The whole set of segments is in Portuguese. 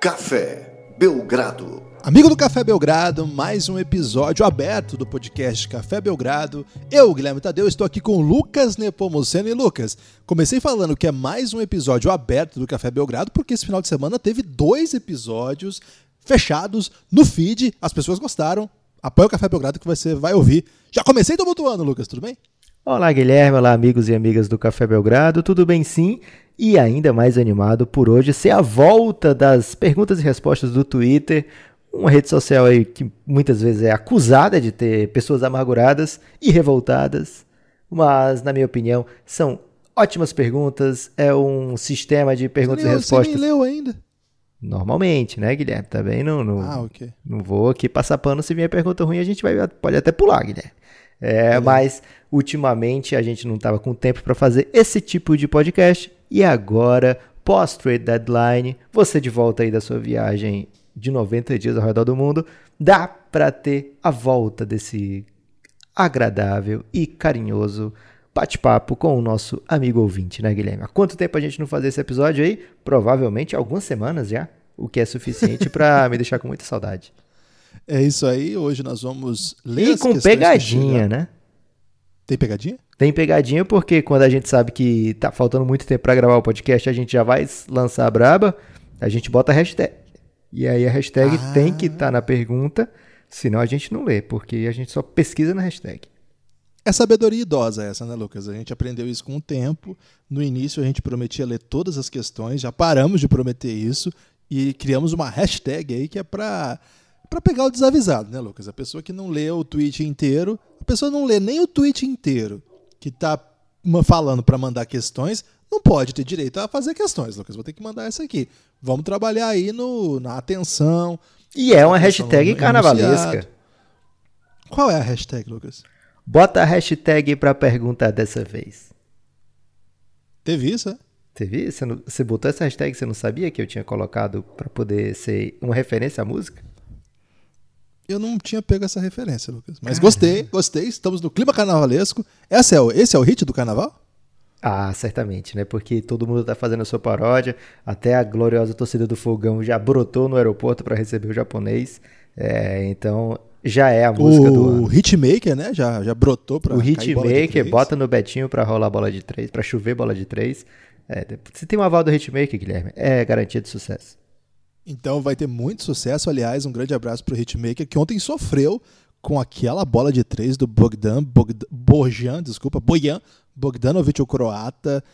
Café Belgrado. Amigo do Café Belgrado, mais um episódio aberto do podcast Café Belgrado. Eu, Guilherme Tadeu, estou aqui com Lucas Nepomuceno. E Lucas, comecei falando que é mais um episódio aberto do Café Belgrado, porque esse final de semana teve dois episódios fechados no feed. As pessoas gostaram. Apoia o Café Belgrado que você vai ouvir. Já comecei tumultuando, Lucas, tudo bem? Olá, Guilherme. Olá, amigos e amigas do Café Belgrado. Tudo bem, sim? E ainda mais animado por hoje ser a volta das perguntas e respostas do Twitter, uma rede social aí que muitas vezes é acusada de ter pessoas amarguradas e revoltadas, mas na minha opinião são ótimas perguntas, é um sistema de perguntas e respostas. Você nem leu ainda. Normalmente, né, Guilherme? Também não, não, ah, okay. não vou aqui passar pano se vier pergunta ruim, a gente vai, pode até pular, Guilherme. É, mas ultimamente a gente não estava com tempo para fazer esse tipo de podcast e agora, pós-trade deadline, você de volta aí da sua viagem de 90 dias ao redor do mundo, dá para ter a volta desse agradável e carinhoso bate-papo com o nosso amigo ouvinte, né, Guilherme? Há quanto tempo a gente não fazia esse episódio aí? Provavelmente algumas semanas já, o que é suficiente para me deixar com muita saudade. É isso aí, hoje nós vamos ler E com pegadinha, né? Tem pegadinha? Tem pegadinha porque quando a gente sabe que tá faltando muito tempo para gravar o podcast, a gente já vai lançar a braba, a gente bota a hashtag. E aí a hastag ah. tem que estar tá na pergunta, senão a gente não lê, porque a gente só pesquisa na hashtag. É sabedoria idosa essa, né, Lucas? A gente aprendeu isso com o tempo. No início a gente prometia ler todas as questões, já paramos de prometer isso e criamos uma hashtag aí que é para para pegar o desavisado, né, Lucas? A pessoa que não lê o tweet inteiro, a pessoa não lê nem o tweet inteiro, que tá falando para mandar questões, não pode ter direito a fazer questões, Lucas. Vou ter que mandar essa aqui. Vamos trabalhar aí no, na atenção. E é uma hashtag carnavalesca. Qual é a hashtag, Lucas? Bota a hashtag para perguntar dessa vez. Teve isso, é? Teve? Você, não, você botou essa hashtag, você não sabia que eu tinha colocado para poder ser uma referência à música? Eu não tinha pego essa referência, Lucas. Mas gostei, gostei. Estamos no clima carnavalesco. Esse é o, esse é o hit do carnaval? Ah, certamente, né? Porque todo mundo tá fazendo a sua paródia. Até a gloriosa torcida do Fogão já brotou no aeroporto para receber o japonês. É, então já é a música o do ano. O Hitmaker, né? Já, já brotou para O Hitmaker bota no Betinho para rolar bola de três, para chover bola de três. É, se tem um aval do Hitmaker, Guilherme, é garantia de sucesso. Então vai ter muito sucesso. Aliás, um grande abraço para o Hitmaker, que ontem sofreu com aquela bola de três do Bogdan, Bogdan Borjan, desculpa, Bojan Bogdanovic, o croata.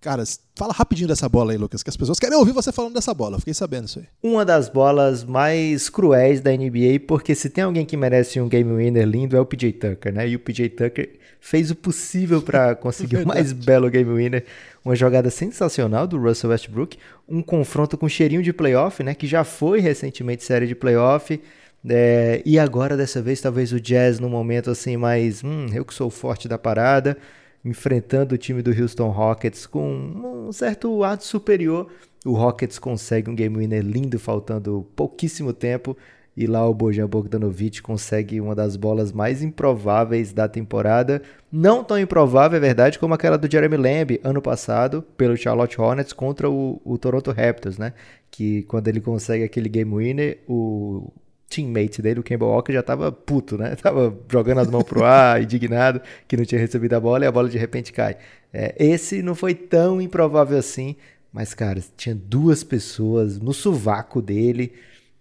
Cara, fala rapidinho dessa bola aí, Lucas, que as pessoas querem ouvir você falando dessa bola. Fiquei sabendo isso aí. Uma das bolas mais cruéis da NBA, porque se tem alguém que merece um game winner lindo é o PJ Tucker, né? E o PJ Tucker fez o possível para conseguir o mais belo game winner. Uma jogada sensacional do Russell Westbrook, um confronto com cheirinho de playoff, né? Que já foi recentemente série de playoff. É, e agora, dessa vez, talvez o Jazz num momento assim mais. Hum, eu que sou forte da parada enfrentando o time do Houston Rockets com um certo ato superior. O Rockets consegue um game winner lindo, faltando pouquíssimo tempo. E lá o Bojan Bogdanovic consegue uma das bolas mais improváveis da temporada. Não tão improvável, é verdade, como aquela do Jeremy Lamb ano passado, pelo Charlotte Hornets contra o, o Toronto Raptors, né? Que quando ele consegue aquele game winner, o teammate dele, o Campbell Walker, já tava puto, né? Tava jogando as mãos pro ar, indignado, que não tinha recebido a bola e a bola de repente cai. É, esse não foi tão improvável assim, mas, cara, tinha duas pessoas no sovaco dele,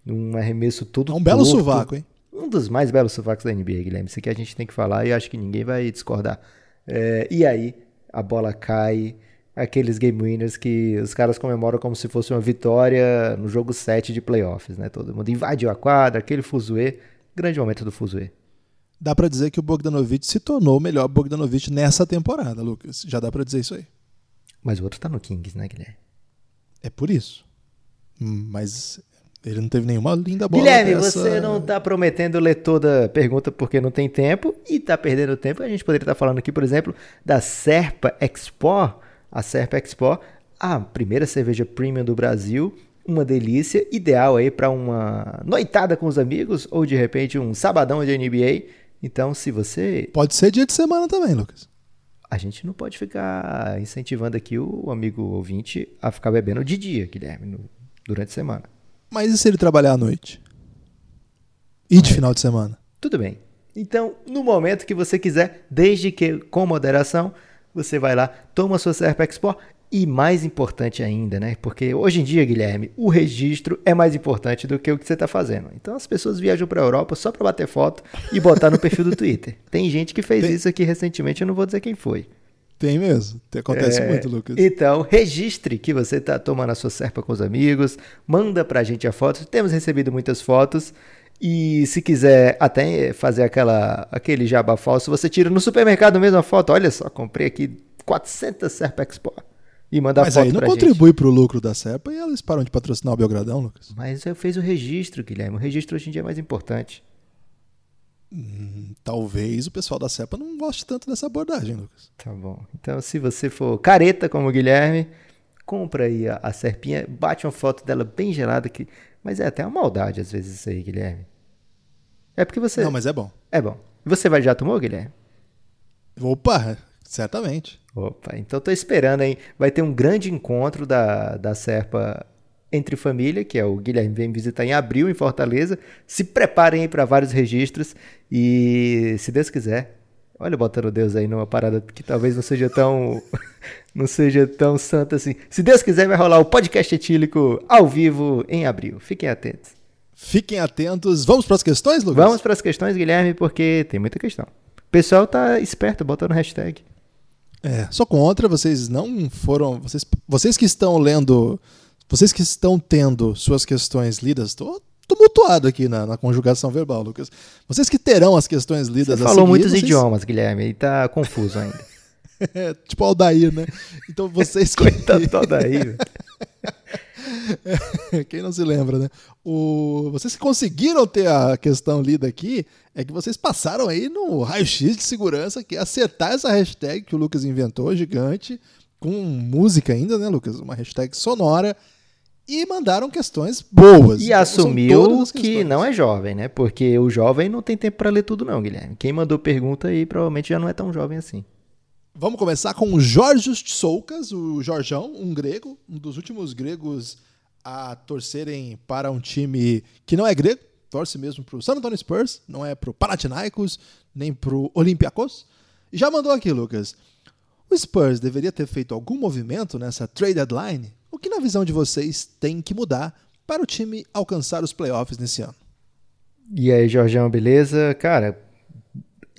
um arremesso todo É um belo torto, sovaco, hein? Um dos mais belos sovacos da NBA, Guilherme. Isso aqui a gente tem que falar e acho que ninguém vai discordar. É, e aí, a bola cai aqueles game winners que os caras comemoram como se fosse uma vitória no jogo 7 de playoffs, né? Todo mundo invadiu a quadra, aquele fuzuê, grande momento do fuzuê. Dá para dizer que o Bogdanovic se tornou o melhor Bogdanovic nessa temporada, Lucas. Já dá para dizer isso aí. Mas o outro tá no Kings, né, Guilherme? É por isso. Mas ele não teve nenhuma linda bola. Guilherme, dessa... você não tá prometendo ler toda a pergunta porque não tem tempo e tá perdendo tempo. A gente poderia estar tá falando aqui, por exemplo, da Serpa Expo, a Serpa Expo, a primeira cerveja premium do Brasil, uma delícia, ideal aí para uma noitada com os amigos ou de repente um sabadão de NBA. Então, se você Pode ser dia de semana também, Lucas. A gente não pode ficar incentivando aqui o amigo ouvinte a ficar bebendo de dia, Guilherme, no, durante a semana. Mas e se ele trabalhar à noite? E de É. final de semana? Tudo bem. Então, no momento que você quiser, desde que com moderação, você vai lá, toma sua Serpa Expo e mais importante ainda, né? Porque hoje em dia, Guilherme, o registro é mais importante do que o que você está fazendo. Então as pessoas viajam para a Europa só para bater foto e botar no perfil do Twitter. Tem gente que fez Tem- isso aqui recentemente, eu não vou dizer quem foi. Tem mesmo. Acontece É, muito, Lucas. Então, registre que você está tomando a sua serpa com os amigos, manda pra gente a foto. Temos recebido muitas fotos. E se quiser até fazer aquela, aquele jabá falso, você tira no supermercado mesmo a foto. Olha só, comprei aqui 400 Serpa Expo. E manda a Mas foto aí não contribui pro lucro da Serpa e eles param de patrocinar o Belgradão, Lucas. Mas eu fiz o registro, Guilherme. O registro hoje em dia é mais importante. Talvez o pessoal da Serpa não goste tanto dessa abordagem, Lucas. Tá bom. Então, se você for careta como o Guilherme, compra aí a, a serpinha, bate uma foto dela bem gelada, que... mas é até uma maldade às vezes isso aí, Guilherme. É porque você. Não, mas é bom. É bom. Você vai, já tomou, Guilherme? Opa, certamente. Opa, então tô esperando, hein? Vai ter um grande encontro da, da Serpa entre família, que é o Guilherme vem visitar em abril em Fortaleza. Se preparem aí para vários registros e, se Deus quiser, olha botando Deus aí numa parada que talvez não seja tão não seja tão santa assim. Se Deus quiser, vai rolar o podcast etílico ao vivo em abril. Fiquem atentos. Fiquem atentos. Vamos para as questões, Lucas? Vamos para as questões, Guilherme, porque tem muita questão. O pessoal tá esperto botando hashtag. É, só contra, vocês não foram. Vocês, vocês que estão lendo. Vocês que estão tendo suas questões lidas. Estou tumultuado aqui na, na conjugação verbal, Lucas. Vocês que terão as questões lidas Você falou seguir, muitos vocês- idiomas, Guilherme, e tá confuso ainda. É, tipo Aldair, né? Então vocês que. Coitado do Aldair, velho. Quem não se lembra, né? O... Vocês que conseguiram ter a questão lida aqui, é que vocês passaram aí no raio-x de segurança, que é acertar essa hashtag que o Lucas inventou, gigante, com música ainda, né, Lucas? Uma hashtag sonora. E mandaram questões boas. E Então, assumiu que não é jovem, né? Porque o jovem não tem tempo pra ler tudo, não, Guilherme. Quem mandou pergunta aí provavelmente já não é tão jovem assim. Vamos começar com o Jorge Soucas, o Jorjão, um grego, um dos últimos gregos a torcerem para um time que não é grego, torce mesmo para o San Antonio Spurs, não é para o Panathinaikos, nem para o Olympiacos. E já mandou aqui, Lucas. O Spurs deveria ter feito algum movimento nessa trade deadline? O que, na visão de vocês, tem que mudar para o time alcançar os playoffs nesse ano? E aí, Jorgão, beleza? Cara,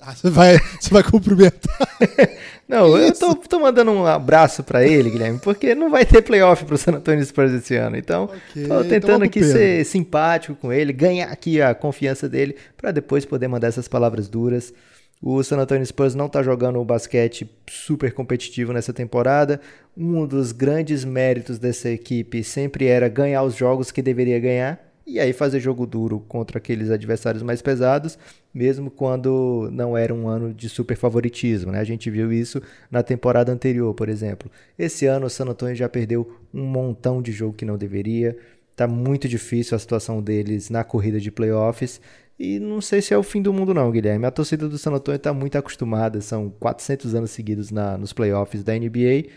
Ah, você vai, você vai cumprimentar. não, eu tô, tô mandando um abraço pra ele, Guilherme, porque não vai ter playoff pro San Antonio Spurs esse ano. Então, Ok, tô então tentando aqui ser simpático com ele, ganhar aqui a confiança dele, pra depois poder mandar essas palavras duras. O San Antonio Spurs não tá jogando um basquete super competitivo nessa temporada. Um dos grandes méritos dessa equipe sempre era ganhar os jogos que deveria ganhar e aí fazer jogo duro contra aqueles adversários mais pesados, mesmo quando não era um ano de super favoritismo, né? A gente viu isso na temporada anterior, por exemplo. Esse ano o San Antonio já perdeu um montão de jogo que não deveria. Tá muito difícil a situação deles na corrida de playoffs. E não sei se é o fim do mundo não, Guilherme. A torcida do San Antonio está muito acostumada, são 400 anos seguidos na, nos playoffs da NBA,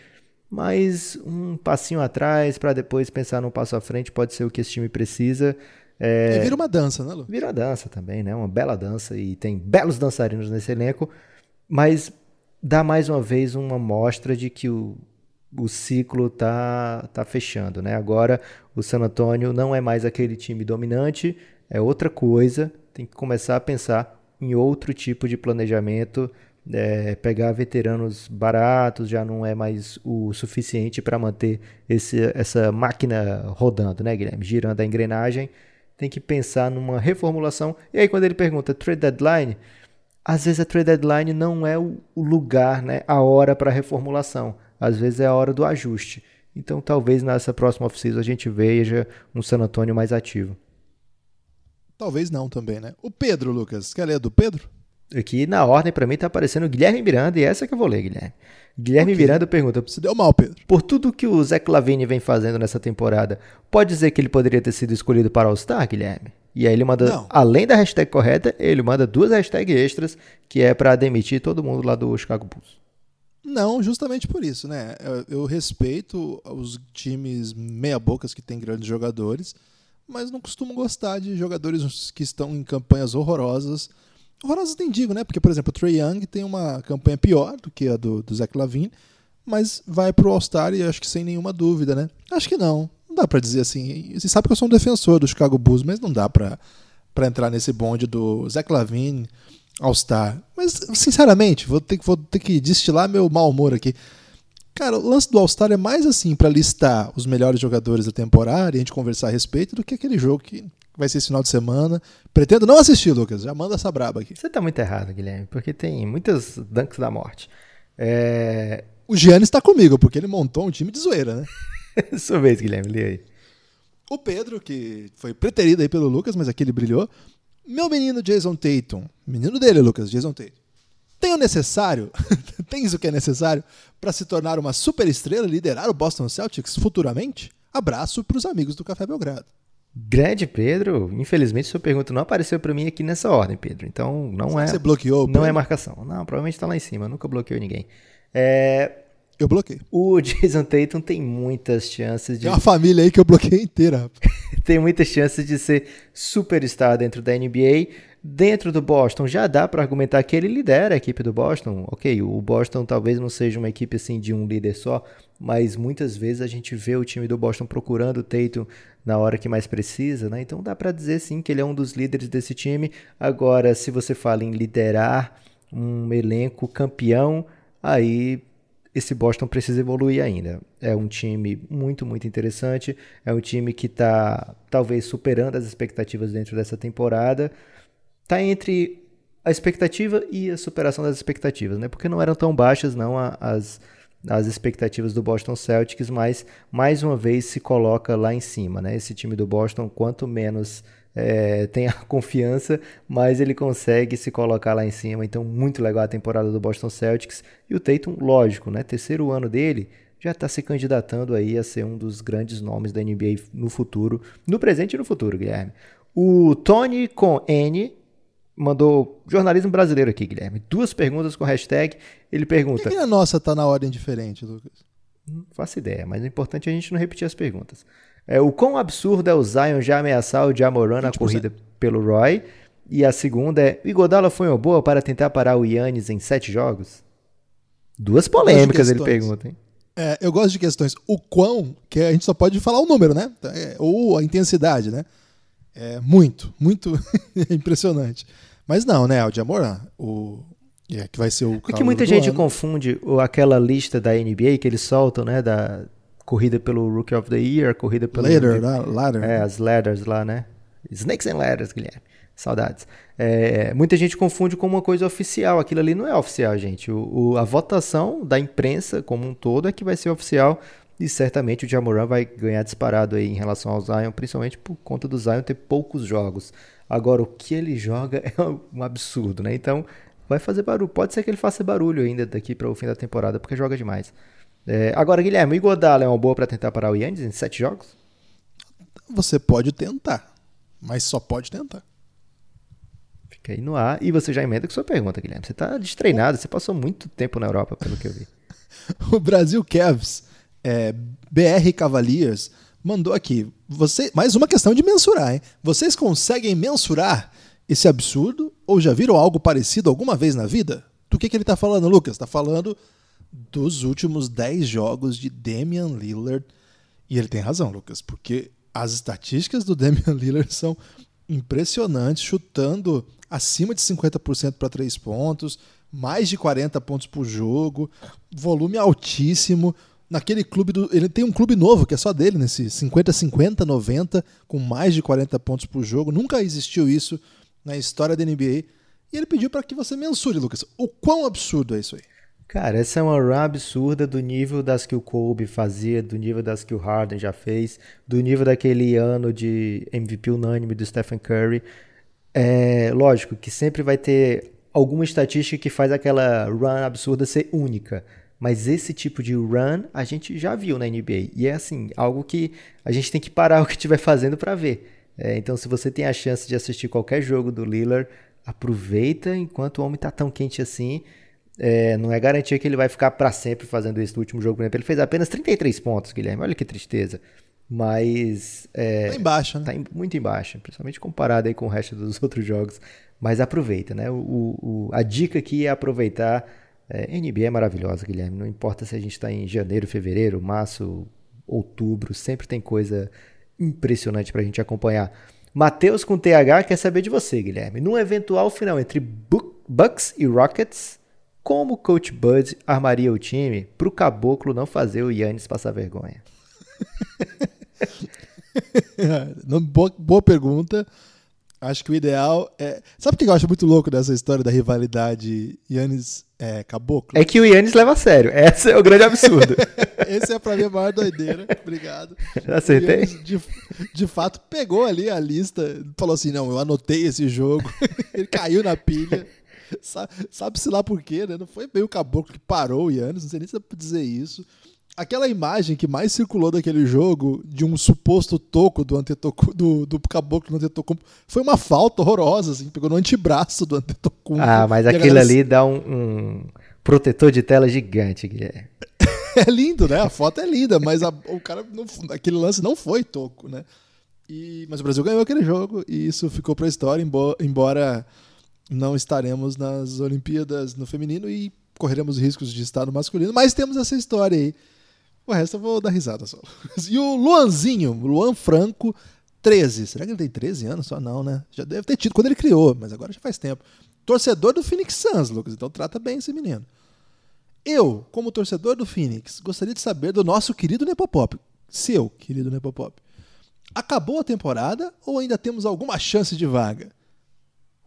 mas um passinho atrás para depois pensar num passo à frente pode ser o que esse time precisa. É, E vira uma dança, né, Lucas? Vira dança também, né? Uma bela dança e tem belos dançarinos nesse elenco, mas dá mais uma vez uma mostra de que o, o ciclo tá, tá fechando, né? Agora o San Antonio não é mais aquele time dominante, é outra coisa, tem que começar a pensar em outro tipo de planejamento. é, pegar veteranos baratos já não é mais o suficiente para manter esse, essa máquina rodando, né, Guilherme? Girando a engrenagem tem que pensar numa reformulação. E aí, quando ele pergunta trade deadline, às vezes a trade deadline não é o lugar, né, a hora para reformulação. Às vezes é a hora do ajuste. Então, talvez nessa próxima off-season a gente veja um San Antonio mais ativo. Talvez não também, né? O Pedro, Lucas. Quer ler do Pedro? Aqui na ordem, para mim, tá aparecendo Guilherme Miranda, e essa que eu vou ler, Guilherme. Guilherme Ok. Miranda pergunta: Se deu mal, Pedro. Por tudo que o Zach Lavine vem fazendo nessa temporada, pode dizer que ele poderia ter sido escolhido para All-Star, Guilherme? E aí ele manda, Não. além da hashtag correta, ele manda duas hashtags extras, que é para demitir todo mundo lá do Chicago Bulls. Não, justamente por isso, né? Eu, eu respeito os times meia-bocas que têm grandes jogadores, mas não costumo gostar de jogadores que estão em campanhas horrorosas. Horrorosas nem digo, né? Porque, por exemplo, o Trey Young tem uma campanha pior do que a do, do Zach Lavine, mas vai pro All-Star e acho que sem nenhuma dúvida, né? Acho que não. Não dá para dizer assim. Você sabe que eu sou um defensor do Chicago Bulls, mas não dá para entrar nesse bonde do Zach Lavine, All-Star. Mas, sinceramente, vou ter, vou ter que destilar meu mau humor aqui. Cara, o lance do All-Star é mais assim para listar os melhores jogadores da temporada e a gente conversar a respeito do que aquele jogo que vai ser esse final de semana. Pretendo não assistir, Lucas. Já manda essa braba aqui. Você tá muito errado, Guilherme, porque tem muitas dunks da morte. É... O Giannis está comigo, porque ele montou um time de zoeira, né? Sua vez, Guilherme, lê aí. O Pedro, que foi preterido aí pelo Lucas, mas aqui ele brilhou. Meu menino Jason Tatum, menino dele, Lucas, Jason Tatum tem o necessário, tens o que é necessário para se tornar uma superestrela e liderar o Boston Celtics futuramente? Abraço para os amigos do Café Belgrado. Grande Pedro, infelizmente sua pergunta não apareceu para mim aqui nessa ordem, Pedro. Então não Será é. Você bloqueou? Não é marcação. Não, provavelmente está lá em cima. Nunca bloqueou ninguém. É, eu bloqueei. O Jason Tatum tem muitas chances de. Tem uma família aí que eu bloqueei inteira. tem muitas chances de ser superstar dentro da NBA. Dentro do Boston, já dá para argumentar que ele lidera a equipe do Boston. Ok, o Boston talvez não seja uma equipe assim de um líder só, mas muitas vezes a gente vê o time do Boston procurando o Tatum na hora que mais precisa, né? Então dá para dizer sim que ele é um dos líderes desse time. Agora, se você fala em liderar um elenco campeão, aí esse Boston precisa evoluir ainda. É um time muito, muito interessante. É um time que está talvez superando as expectativas dentro dessa temporada. Está entre a expectativa e a superação das expectativas, né? Porque não eram tão baixas não as, as expectativas do Boston Celtics, mas mais uma vez se coloca lá em cima, né? Esse time do Boston, quanto menos é, tem a confiança, mas ele consegue se colocar lá em cima. Então, muito legal a temporada do Boston Celtics. E o Tatum, lógico, né? Terceiro ano dele, já está se candidatando aí a ser um dos grandes nomes da NBA no futuro, no presente e no futuro, Guilherme. O Tony com N mandou jornalismo brasileiro aqui, Guilherme. Duas perguntas com hashtag. Ele pergunta. Por que a nossa tá na ordem diferente, Lucas? Não faço ideia, mas o importante é a gente não repetir as perguntas. É, o quão absurdo é o Zion já ameaçar o Jamoran na corrida pelo Roy? E a segunda é, o Igodala foi uma boa para tentar parar o Yannis em sete jogos? Duas polêmicas ele pergunta, hein? É, eu gosto de questões. O quão, que a gente só pode falar o número, né? É, ou a intensidade, né? É muito, muito impressionante. Mas não, né? O Jamoran, o, é, que vai ser o. É que muita gente ano. confunde aquela lista da NBA que eles soltam, né? Da, corrida pelo Rookie of the Year, corrida pelo. Ladder, né? ladder. É, as ladders lá, né? Snakes and Ladders, Guilherme. Saudades. É, muita gente confunde com uma coisa oficial. Aquilo ali não é oficial, gente. O, o, a votação da imprensa como um todo é que vai ser oficial. E certamente o Jamoran vai ganhar disparado aí em relação ao Zion, principalmente por conta do Zion ter poucos jogos. Agora, o que ele joga é um absurdo, né? Então, vai fazer barulho. Pode ser que ele faça barulho ainda daqui para o fim da temporada, porque joga demais. É, agora, Guilherme, o Igodala é uma boa para tentar parar o Yannis em sete jogos? Você pode tentar, mas só pode tentar. Fica aí no ar. E você já emenda com sua pergunta, Guilherme. Você está destreinado, você passou muito tempo na Europa, pelo que eu vi. o Brasil Cavs, é, BR Cavaliers, mandou aqui. Você, mais uma questão de mensurar, hein? Vocês conseguem mensurar esse absurdo? Ou já viram algo parecido alguma vez na vida? Do que, que ele está falando, Lucas? Está falando dos últimos 10 jogos de Damian Lillard. E ele tem razão, Lucas, porque as estatísticas do Damian Lillard são impressionantes, chutando acima de 50% para três pontos, mais de 40 pontos por jogo, volume altíssimo. Naquele clube do. Ele tem um clube novo que é só dele, nesse 50-50, 90, com mais de 40 pontos por jogo. Nunca existiu isso na história da NBA. E ele pediu para que você mensure, Lucas, o quão absurdo é isso aí. Cara, essa é uma run absurda do nível das que o Kobe fazia, do nível das que o Harden já fez, do nível daquele ano de MVP unânime do Stephen Curry. É lógico que sempre vai ter alguma estatística que faz aquela run absurda ser única. Mas esse tipo de run a gente já viu na NBA. E é assim, algo que a gente tem que parar o que estiver fazendo para ver. É, então, se você tem a chance de assistir qualquer jogo do Lillard, aproveita enquanto o homem está tão quente assim é, não é garantia que ele vai ficar para sempre fazendo isso no último jogo. Por exemplo, ele fez apenas 33 pontos, Guilherme. Olha que tristeza. mas é, tá embaixo, né? Tá em, muito embaixo, principalmente comparado aí com o resto dos outros jogos. Mas aproveita, né? O, o, a dica aqui é aproveitar. É, NBA é maravilhosa, Guilherme. Não importa se a gente está em janeiro, fevereiro, março, outubro, sempre tem coisa impressionante para a gente acompanhar. Matheus com TH quer saber de você, Guilherme. Num eventual final entre Bucks e Rockets, como o Coach Bud armaria o time para o Caboclo não fazer o Yannis passar vergonha? boa, boa pergunta. Acho que o ideal é. Sabe o que eu acho muito louco dessa história da rivalidade Yannis é, Caboclo? É que o Yannis leva a sério. Esse é o grande absurdo. Esse é pra mim a maior doideira. Obrigado. Acertei? De, de fato, pegou ali a lista, falou assim: não, eu anotei esse jogo. Ele caiu na pilha. Sabe-se lá por quê, né? Não foi bem o Caboclo que parou o Yannis, não sei nem se dá pra dizer isso aquela imagem que mais circulou daquele jogo de um suposto toco do Antetokounmpo, do, do caboclo do Antetokounmpo foi uma falta horrorosa, assim, pegou no antebraço do Antetokounmpo. Ah, mas aquilo galera... ali dá um, um, protetor de tela gigante, Guilherme. é lindo, né? A foto é linda, mas a, o cara, não, aquele lance não foi toco, né? E, mas o Brasil ganhou aquele jogo e isso ficou para a história, embora não estaremos nas Olimpíadas no feminino e correremos riscos de estar no masculino, mas temos essa história aí o resto eu vou dar risada só. E o Luanzinho, Luan Franco, 13. Será que ele tem 13 anos só? Não, né? Já deve ter tido quando ele criou, mas agora já faz tempo. Torcedor do Phoenix Suns, Lucas, então trata bem esse menino. Eu, como torcedor do Phoenix, gostaria de saber do nosso querido Nepopop. Seu querido Nepopop. Acabou a temporada ou ainda temos alguma chance de vaga?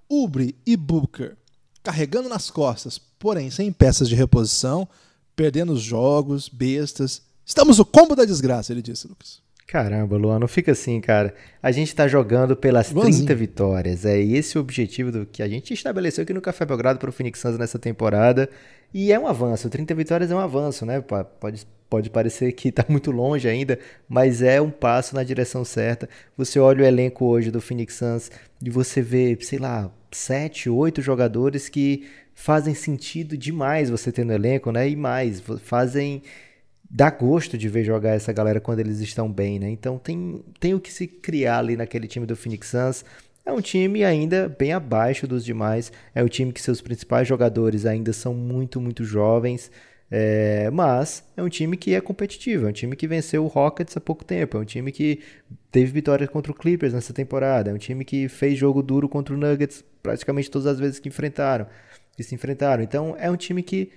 Ubre e Booker carregando nas costas, porém sem peças de reposição, perdendo os jogos, bestas. Estamos no combo da desgraça, ele disse, Lucas. Caramba, Luan, não fica assim, cara. A gente tá jogando pelas Luanzinho. 30 vitórias. É esse o objetivo do que a gente estabeleceu aqui no Café Belgrado para o Phoenix Suns nessa temporada. E é um avanço. 30 vitórias é um avanço, né? Pode, pode parecer que tá muito longe ainda, mas é um passo na direção certa. Você olha o elenco hoje do Phoenix Suns e você vê, sei lá, sete, oito jogadores que fazem sentido demais você ter no elenco, né? E mais, fazem dá gosto de ver jogar essa galera quando eles estão bem, né? Então tem, tem o que se criar ali naquele time do Phoenix Suns. É um time ainda bem abaixo dos demais. É um time que seus principais jogadores ainda são muito, muito jovens. É, mas é um time que é competitivo, é um time que venceu o Rockets há pouco tempo, é um time que teve vitórias contra o Clippers nessa temporada, é um time que fez jogo duro contra o Nuggets praticamente todas as vezes que enfrentaram, que se enfrentaram. Então é um time que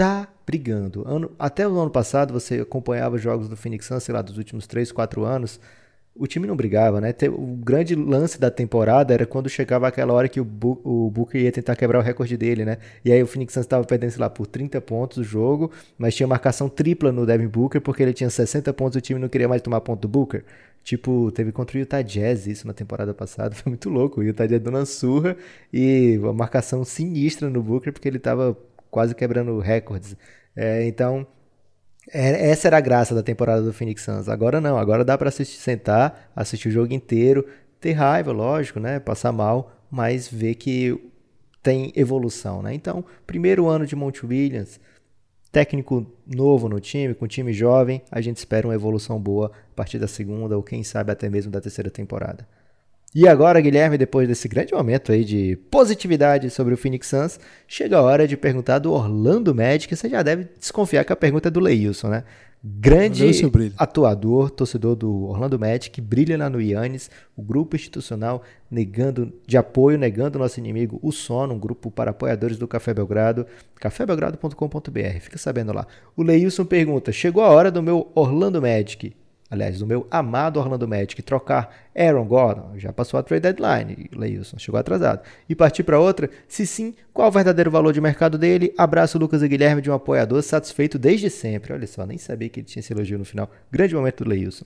tá brigando. Ano, até o ano passado você acompanhava jogos do Phoenix Suns, sei lá, dos últimos 3, 4 anos, o time não brigava, né? O grande lance da temporada era quando chegava aquela hora que o, Bu o Booker ia tentar quebrar o recorde dele, né? E aí o Phoenix Suns estava perdendo, sei lá, por 30 pontos o jogo, mas tinha marcação tripla no Devin Booker porque ele tinha 60 pontos e o time não queria mais tomar ponto do Booker. Tipo, teve contra o Utah Jazz isso na temporada passada, foi muito louco. O Utah Jazz dando uma surra e uma marcação sinistra no Booker porque ele estava quase quebrando recordes. É, então, é, essa era a graça da temporada do Phoenix Suns. Agora não, agora dá para assistir, sentar, assistir o jogo inteiro, ter raiva, lógico, né? Passar mal, mas ver que tem evolução, né? Então, primeiro ano de Monte Williams, técnico novo no time, com time jovem, a gente espera uma evolução boa a partir da segunda ou quem sabe até mesmo da terceira temporada. E agora, Guilherme, depois desse grande momento aí de positividade sobre o Phoenix Suns, chega a hora de perguntar do Orlando Magic. Você já deve desconfiar que a pergunta é do Leilson, né? Grande atuador, torcedor do Orlando Magic, brilha lá no Yannis, o grupo institucional negando de apoio, negando nosso inimigo, o Sono, um grupo para apoiadores do Café Belgrado, cafébelgrado.com.br, fica sabendo lá. O Leilson pergunta: chegou a hora do meu Orlando Magic aliás, do meu amado Orlando Magic, trocar Aaron Gordon, já passou a trade deadline, Leilson, chegou atrasado, e partir para outra? Se sim, qual o verdadeiro valor de mercado dele? Abraço, Lucas e Guilherme, de um apoiador satisfeito desde sempre. Olha só, nem sabia que ele tinha esse elogio no final. Grande momento do Leilson.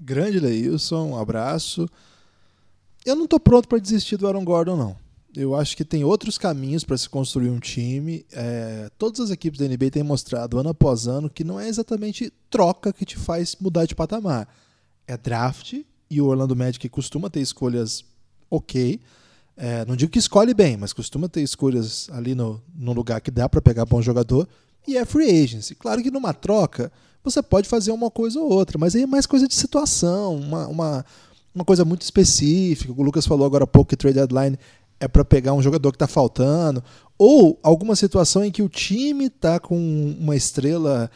Grande Leilson, um abraço. Eu não estou pronto para desistir do Aaron Gordon, não. Eu acho que tem outros caminhos para se construir um time. É, todas as equipes da NBA têm mostrado ano após ano que não é exatamente troca que te faz mudar de patamar. É draft e o Orlando Magic costuma ter escolhas ok. É, não digo que escolhe bem, mas costuma ter escolhas ali no, no lugar que dá para pegar bom jogador. E é free agency. Claro que numa troca você pode fazer uma coisa ou outra, mas aí é mais coisa de situação, uma, uma, uma coisa muito específica. O Lucas falou agora há pouco que trade deadline é para pegar um jogador que está faltando, ou alguma situação em que o time está com uma estrela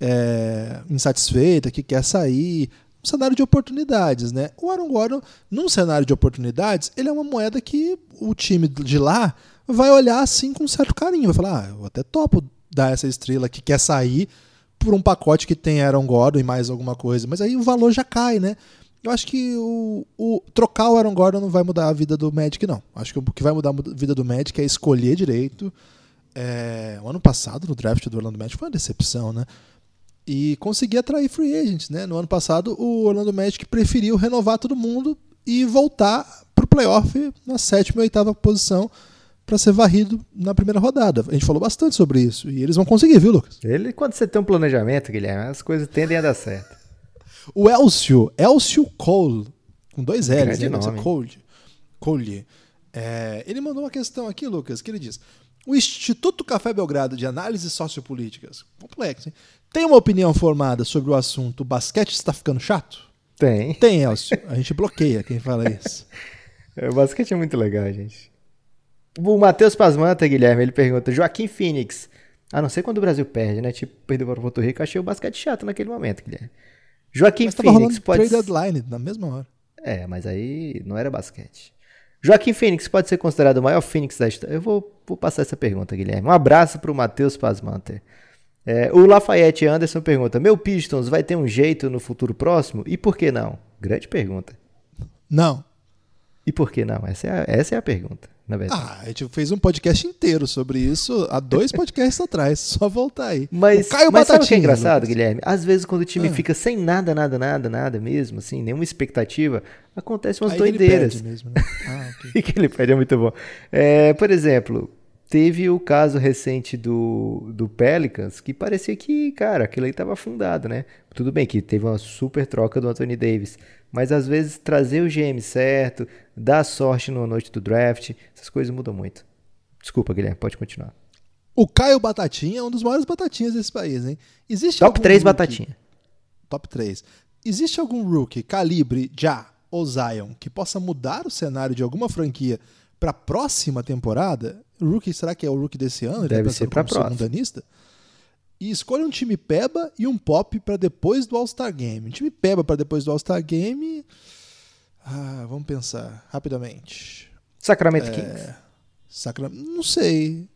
é, insatisfeita, que quer sair, um cenário de oportunidades, né? O Aaron Gordon, num cenário de oportunidades, ele é uma moeda que o time de lá vai olhar assim com um certo carinho, vai falar, ah, eu até topo dar essa estrela que quer sair por um pacote que tem Aaron Gordon e mais alguma coisa, mas aí o valor já cai, né? Eu acho que o, o, trocar o Aaron Gordon não vai mudar a vida do Magic, não. Acho que o que vai mudar a vida do Magic é escolher direito. É, o ano passado, no draft do Orlando Magic, foi uma decepção, né? E conseguir atrair free agents, né? No ano passado, o Orlando Magic preferiu renovar todo mundo e voltar para o playoff na sétima e oitava posição para ser varrido na primeira rodada. A gente falou bastante sobre isso e eles vão conseguir, viu, Lucas? Ele, quando você tem um planejamento, Guilherme, as coisas tendem a dar certo. O Elcio, Elcio Cole, com dois L's, né? Nome. Cole. Cole. É, ele mandou uma questão aqui, Lucas, que ele diz: O Instituto Café Belgrado de Análises Sociopolíticas, complexo, hein? tem uma opinião formada sobre o assunto o basquete está ficando chato? Tem. Tem, Elcio. A gente bloqueia quem fala isso. É, o basquete é muito legal, gente. O Matheus Pasmanta, Guilherme, ele pergunta: Joaquim Phoenix. A não ser quando o Brasil perde, né? Tipo, perdeu para o Porto Rico, achei o basquete chato naquele momento, Guilherme. Joaquim mas Phoenix pode trade deadline na mesma hora. É, mas aí não era basquete. Joaquim Phoenix pode ser considerado o maior Phoenix da história? Eu vou, vou passar essa pergunta, Guilherme. Um abraço para o Matheus Pasmanter. É, o Lafayette Anderson pergunta: Meu Pistons vai ter um jeito no futuro próximo? E por que não? Grande pergunta. Não. E por que não? Essa é a, essa é a pergunta na verdade. Ah, a gente fez um podcast inteiro sobre isso há dois podcasts atrás. Só voltar aí. Mas, o Caio mas sabe o que é engraçado, Guilherme? Às vezes, quando o time ah. fica sem nada, nada, nada, nada mesmo, assim, nenhuma expectativa, acontece umas aí doideiras. Ele perde mesmo, né? Ah, okay. e que ele perde é muito bom. É, por exemplo, teve o caso recente do, do Pelicans, que parecia que, cara, aquilo aí tava afundado, né? Tudo bem que teve uma super troca do Anthony Davis, mas às vezes trazer o GM certo, dar sorte na noite do draft, essas coisas mudam muito. Desculpa, Guilherme, pode continuar. O Caio Batatinha é um dos maiores batatinhas desse país, hein? Existe Top 3 rookie... Batatinha. Top 3. Existe algum rookie calibre já ou Zion que possa mudar o cenário de alguma franquia para a próxima temporada? Rookie, será que é o rookie desse ano? Deve ser para próxima. E escolha um time peba e um pop para depois do All-Star Game. Um time peba para depois do All-Star Game. Ah, vamos pensar rapidamente. Sacramento é... Kings. Sacra... Não sei.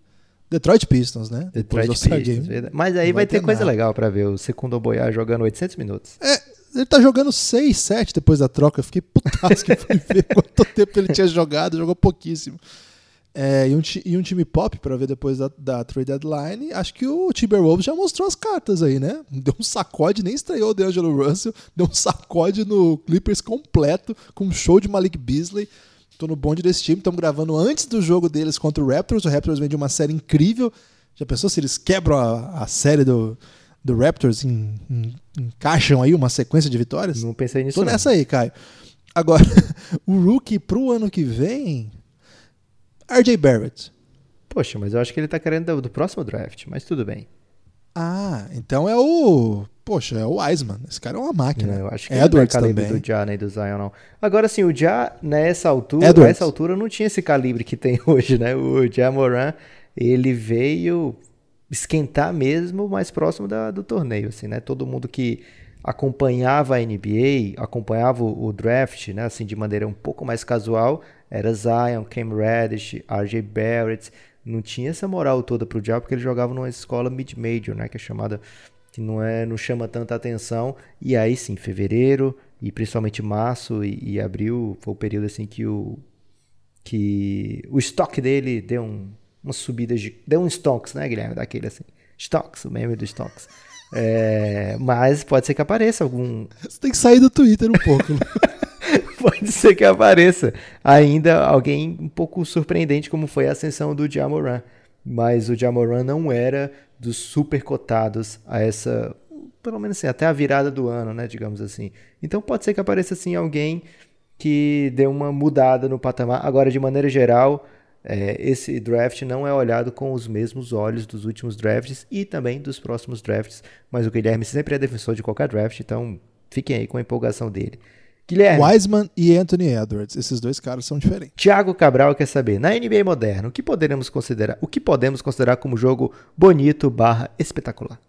Detroit Pistons, né? Detroit Pistons, Game. Mas aí vai, ter, ter coisa legal para ver o Segundo Boiar jogando 800 minutos. É, ele tá jogando 6, 7 depois da troca. Eu fiquei putaço que fui ver quanto tempo ele tinha jogado, jogou pouquíssimo. É, e, um, e, um, time pop para ver depois da, da, trade deadline. Acho que o Timberwolves já mostrou as cartas aí, né? Deu um sacode, nem estreou o D'Angelo Russell, deu um sacode no Clippers completo, com um show de Malik Beasley. Tô no bonde desse time, estamos gravando antes do jogo deles contra o Raptors. O Raptors vem de uma série incrível. Já pensou se eles quebram a, a série do, do Raptors, em, em, encaixam aí uma sequência de vitórias? Não pensei nisso. Tô não. nessa aí, Caio. Agora, o rookie pro ano que vem, RJ Barrett. Poxa, mas eu acho que ele tá querendo do, do próximo draft, mas tudo bem. Ah, então é o. Poxa, é o Wiseman. Esse cara é uma máquina. Não, eu acho que é Edwards não é calibre também. do Ja nem do Zion, não. Agora, sim, o Ja, nessa altura, Edwards. nessa altura, não tinha esse calibre que tem hoje, né? O Ja Moran, ele veio esquentar mesmo mais próximo da, do torneio, assim, né? Todo mundo que acompanhava a NBA, acompanhava o, o draft, né? Assim, de maneira um pouco mais casual, era Zion, Cam Reddish, RJ Barrett. Não tinha essa moral toda pro Diabo porque ele jogava numa escola mid-major, né? Que é chamada. Que não, é, não chama tanta atenção. E aí sim, fevereiro e principalmente março e, e abril foi o período assim que o. Que o estoque dele deu um, uma subida de. Deu um stocks, né, Guilherme? Daquele assim. Stocks, o meme do stocks. É, mas pode ser que apareça algum. Você tem que sair do Twitter um pouco. Né? pode ser que apareça ainda alguém um pouco surpreendente, como foi a ascensão do Jamoran. Mas o Jamoran não era dos super cotados a essa, pelo menos assim, até a virada do ano, né, digamos assim. Então pode ser que apareça assim alguém que deu uma mudada no patamar. Agora, de maneira geral, é, esse draft não é olhado com os mesmos olhos dos últimos drafts e também dos próximos drafts, mas o Guilherme sempre é defensor de qualquer draft, então fiquem aí com a empolgação dele. Guilherme. Wiseman e Anthony Edwards, esses dois caras são diferentes. Thiago Cabral quer saber, na NBA moderna, o que podemos considerar, o que podemos considerar como jogo bonito barra espetacular?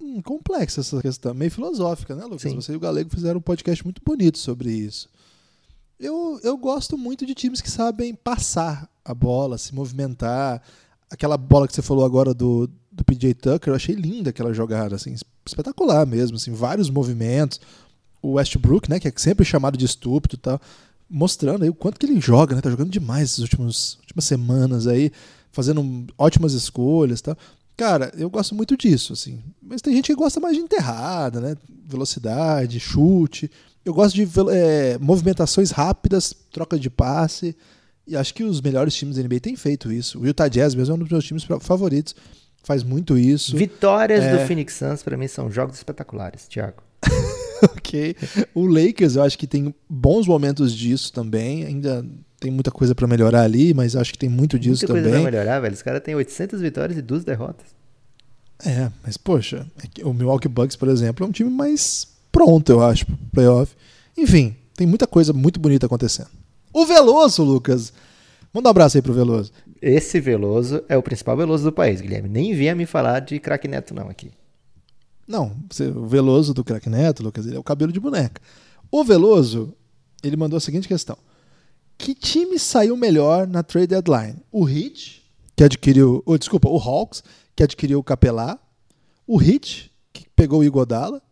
Hum, complexa essa questão, meio filosófica, né, Lucas? Sim. Você e o Galego fizeram um podcast muito bonito sobre isso. Eu, eu gosto muito de times que sabem passar a bola, se movimentar. Aquela bola que você falou agora do, do PJ Tucker, eu achei linda aquela jogada, assim, espetacular mesmo, assim, vários movimentos. O Westbrook, né, que é sempre chamado de estúpido tal, mostrando aí o quanto que ele joga, né? Tá jogando demais essas últimas, últimas semanas aí, fazendo ótimas escolhas tal. Cara, eu gosto muito disso, assim. Mas tem gente que gosta mais de enterrada, né? Velocidade, chute. Eu gosto de é, movimentações rápidas, troca de passe. E acho que os melhores times da NBA têm feito isso. O Utah Jazz mesmo é um dos meus times favoritos. Faz muito isso. Vitórias é... do Phoenix Suns, para mim, são jogos espetaculares, Thiago. ok. O Lakers, eu acho que tem bons momentos disso também. Ainda tem muita coisa para melhorar ali, mas acho que tem muito disso muita também. Muita coisa pra melhorar, velho. Os caras têm 800 vitórias e duas derrotas. É, mas poxa, é o Milwaukee Bucks, por exemplo, é um time mais pronto, eu acho, pro playoff. Enfim, tem muita coisa muito bonita acontecendo. O Veloso, Lucas. Manda um abraço aí pro Veloso. Esse Veloso é o principal Veloso do país, Guilherme. Nem vinha me falar de craque Neto, não, aqui. Não, o Veloso do craque Neto, Lucas, ele é o cabelo de boneca. O Veloso, ele mandou a seguinte questão. Que time saiu melhor na trade deadline? O Heat, que adquiriu... Oh, desculpa, o Hawks, que adquiriu o Capelá. O Heat, que pegou o Igodala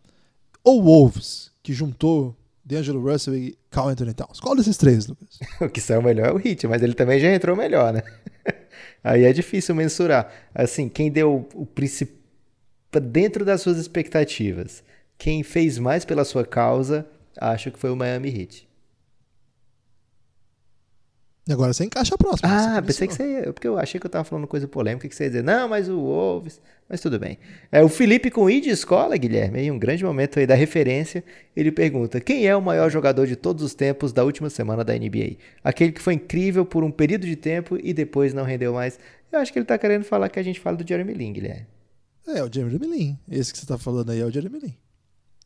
ou Wolves, que juntou D'Angelo Russell e Carl Anthony Towns? Qual desses três, Lucas? o que saiu melhor é o Hit, mas ele também já entrou melhor, né? Aí é difícil mensurar. Assim, quem deu o principal dentro das suas expectativas, quem fez mais pela sua causa, acho que foi o Miami Heat. E agora você encaixa a próxima. Ah, pensei que você ia. Porque eu achei que eu tava falando coisa polêmica que você ia dizer, não, mas o Wolves. Mas tudo bem. É, o Felipe com I de escola, Guilherme, aí um grande momento aí da referência. Ele pergunta: quem é o maior jogador de todos os tempos da última semana da NBA? Aquele que foi incrível por um período de tempo e depois não rendeu mais. Eu acho que ele tá querendo falar que a gente fala do Jeremy Lin, Guilherme. É, o Jeremy Lin. Esse que você tá falando aí é o Jeremy Lin.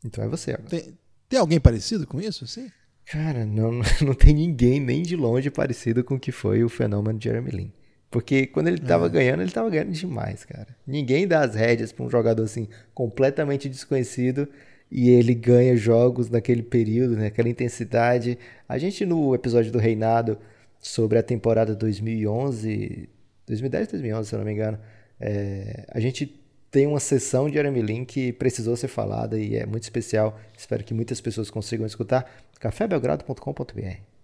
Então é você agora. Tem, tem alguém parecido com isso, sim? Cara, não, não tem ninguém nem de longe parecido com o que foi o fenômeno de Jeremy Lin. Porque quando ele tava é. ganhando, ele tava ganhando demais, cara. Ninguém dá as rédeas pra um jogador assim, completamente desconhecido, e ele ganha jogos naquele período, naquela intensidade. A gente, no episódio do Reinado, sobre a temporada 2011, 2010, 2011, se eu não me engano, é, a gente tem uma sessão de Jeremy Lin que precisou ser falada e é muito especial. Espero que muitas pessoas consigam escutar. cafébelgrado.com.br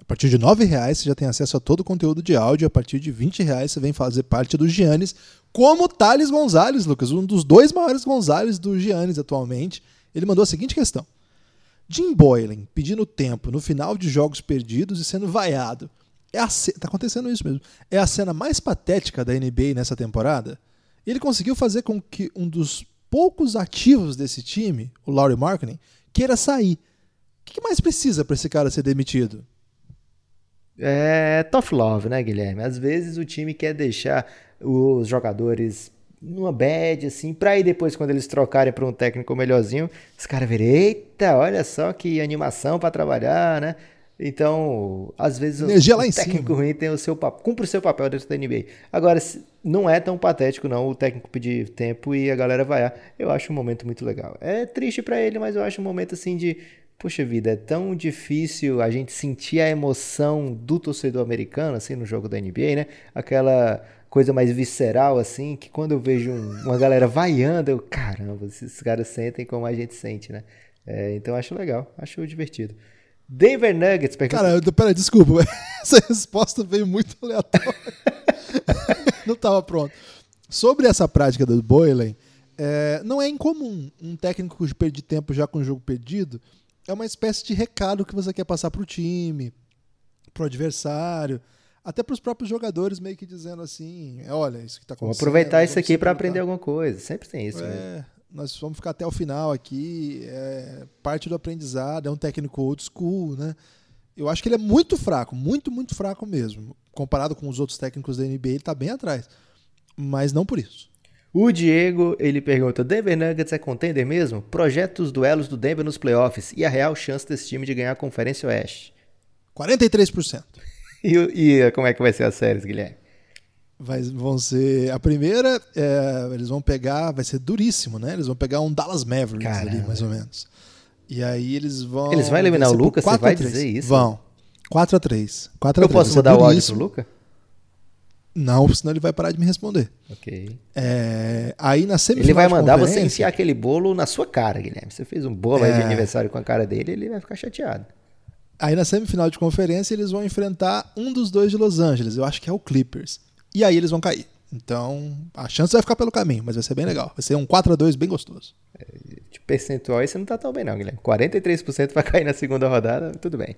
a partir de R$ reais você já tem acesso a todo o conteúdo de áudio. A partir de R$ reais você vem fazer parte do Giannis, como Thales Gonzalez, Lucas, um dos dois maiores Gonzalez do Giannis atualmente. Ele mandou a seguinte questão: Jim Boylan pedindo tempo no final de jogos perdidos e sendo vaiado. É a ce... Tá acontecendo isso mesmo. É a cena mais patética da NBA nessa temporada? ele conseguiu fazer com que um dos poucos ativos desse time, o Laurie Marketing, queira sair. O que mais precisa para esse cara ser demitido? É tough love, né, Guilherme? Às vezes o time quer deixar os jogadores numa bad, assim, pra ir depois, quando eles trocarem para um técnico melhorzinho, os caras verem, eita, olha só que animação para trabalhar, né? Então, às vezes Energia o, o técnico ruim tem o seu cumpre o seu papel dentro da NBA. Agora, não é tão patético não o técnico pedir tempo e a galera vaiar. Eu acho um momento muito legal. É triste para ele, mas eu acho um momento assim de Puxa vida, é tão difícil a gente sentir a emoção do torcedor americano, assim, no jogo da NBA, né? Aquela coisa mais visceral, assim, que quando eu vejo um, uma galera vaiando, eu, caramba, esses caras sentem como a gente sente, né? É, então acho legal, acho divertido. Denver Nuggets. Pergunta... Cara, peraí, desculpa. Essa resposta veio muito aleatória. não estava pronto. Sobre essa prática do Boylan, é, não é incomum um técnico de perder tempo já com o jogo perdido. É uma espécie de recado que você quer passar para o time, para o adversário, até para os próprios jogadores, meio que dizendo assim: olha, isso que está acontecendo. Vamos aproveitar isso aqui para aprender alguma coisa. Sempre tem isso. É, mesmo nós vamos ficar até o final aqui, é parte do aprendizado, é um técnico old school, né? Eu acho que ele é muito fraco, muito, muito fraco mesmo. Comparado com os outros técnicos da NBA, ele tá bem atrás. Mas não por isso. O Diego, ele pergunta: Denver Nuggets é contender mesmo? Projeta os duelos do Denver nos playoffs e a real chance desse time de ganhar a Conferência Oeste. 43%. E, e como é que vai ser as séries, Guilherme? Vai, vão ser. A primeira, é, eles vão pegar. Vai ser duríssimo, né? Eles vão pegar um Dallas Mavericks Caramba. ali, mais ou menos. E aí eles vão. Eles vão eliminar o Lucas? Você 4 vai a 3. dizer isso? Vão. 4x3. 4 Eu posso mudar o áudio pro Luca? Não, senão ele vai parar de me responder. Ok. É, aí na semifinal Ele vai mandar você enfiar aquele bolo na sua cara, Guilherme. Você fez um bolo aí de É. aniversário com a cara dele, ele vai ficar chateado. Aí na semifinal de conferência eles vão enfrentar um dos dois de Los Angeles, eu acho que é o Clippers. E aí eles vão cair. Então a chance vai ficar pelo caminho, mas vai ser bem legal. Vai ser um 4 a 2 bem gostoso. De percentual aí você não tá tão bem não, Guilherme. 43% vai cair na segunda rodada, tudo bem.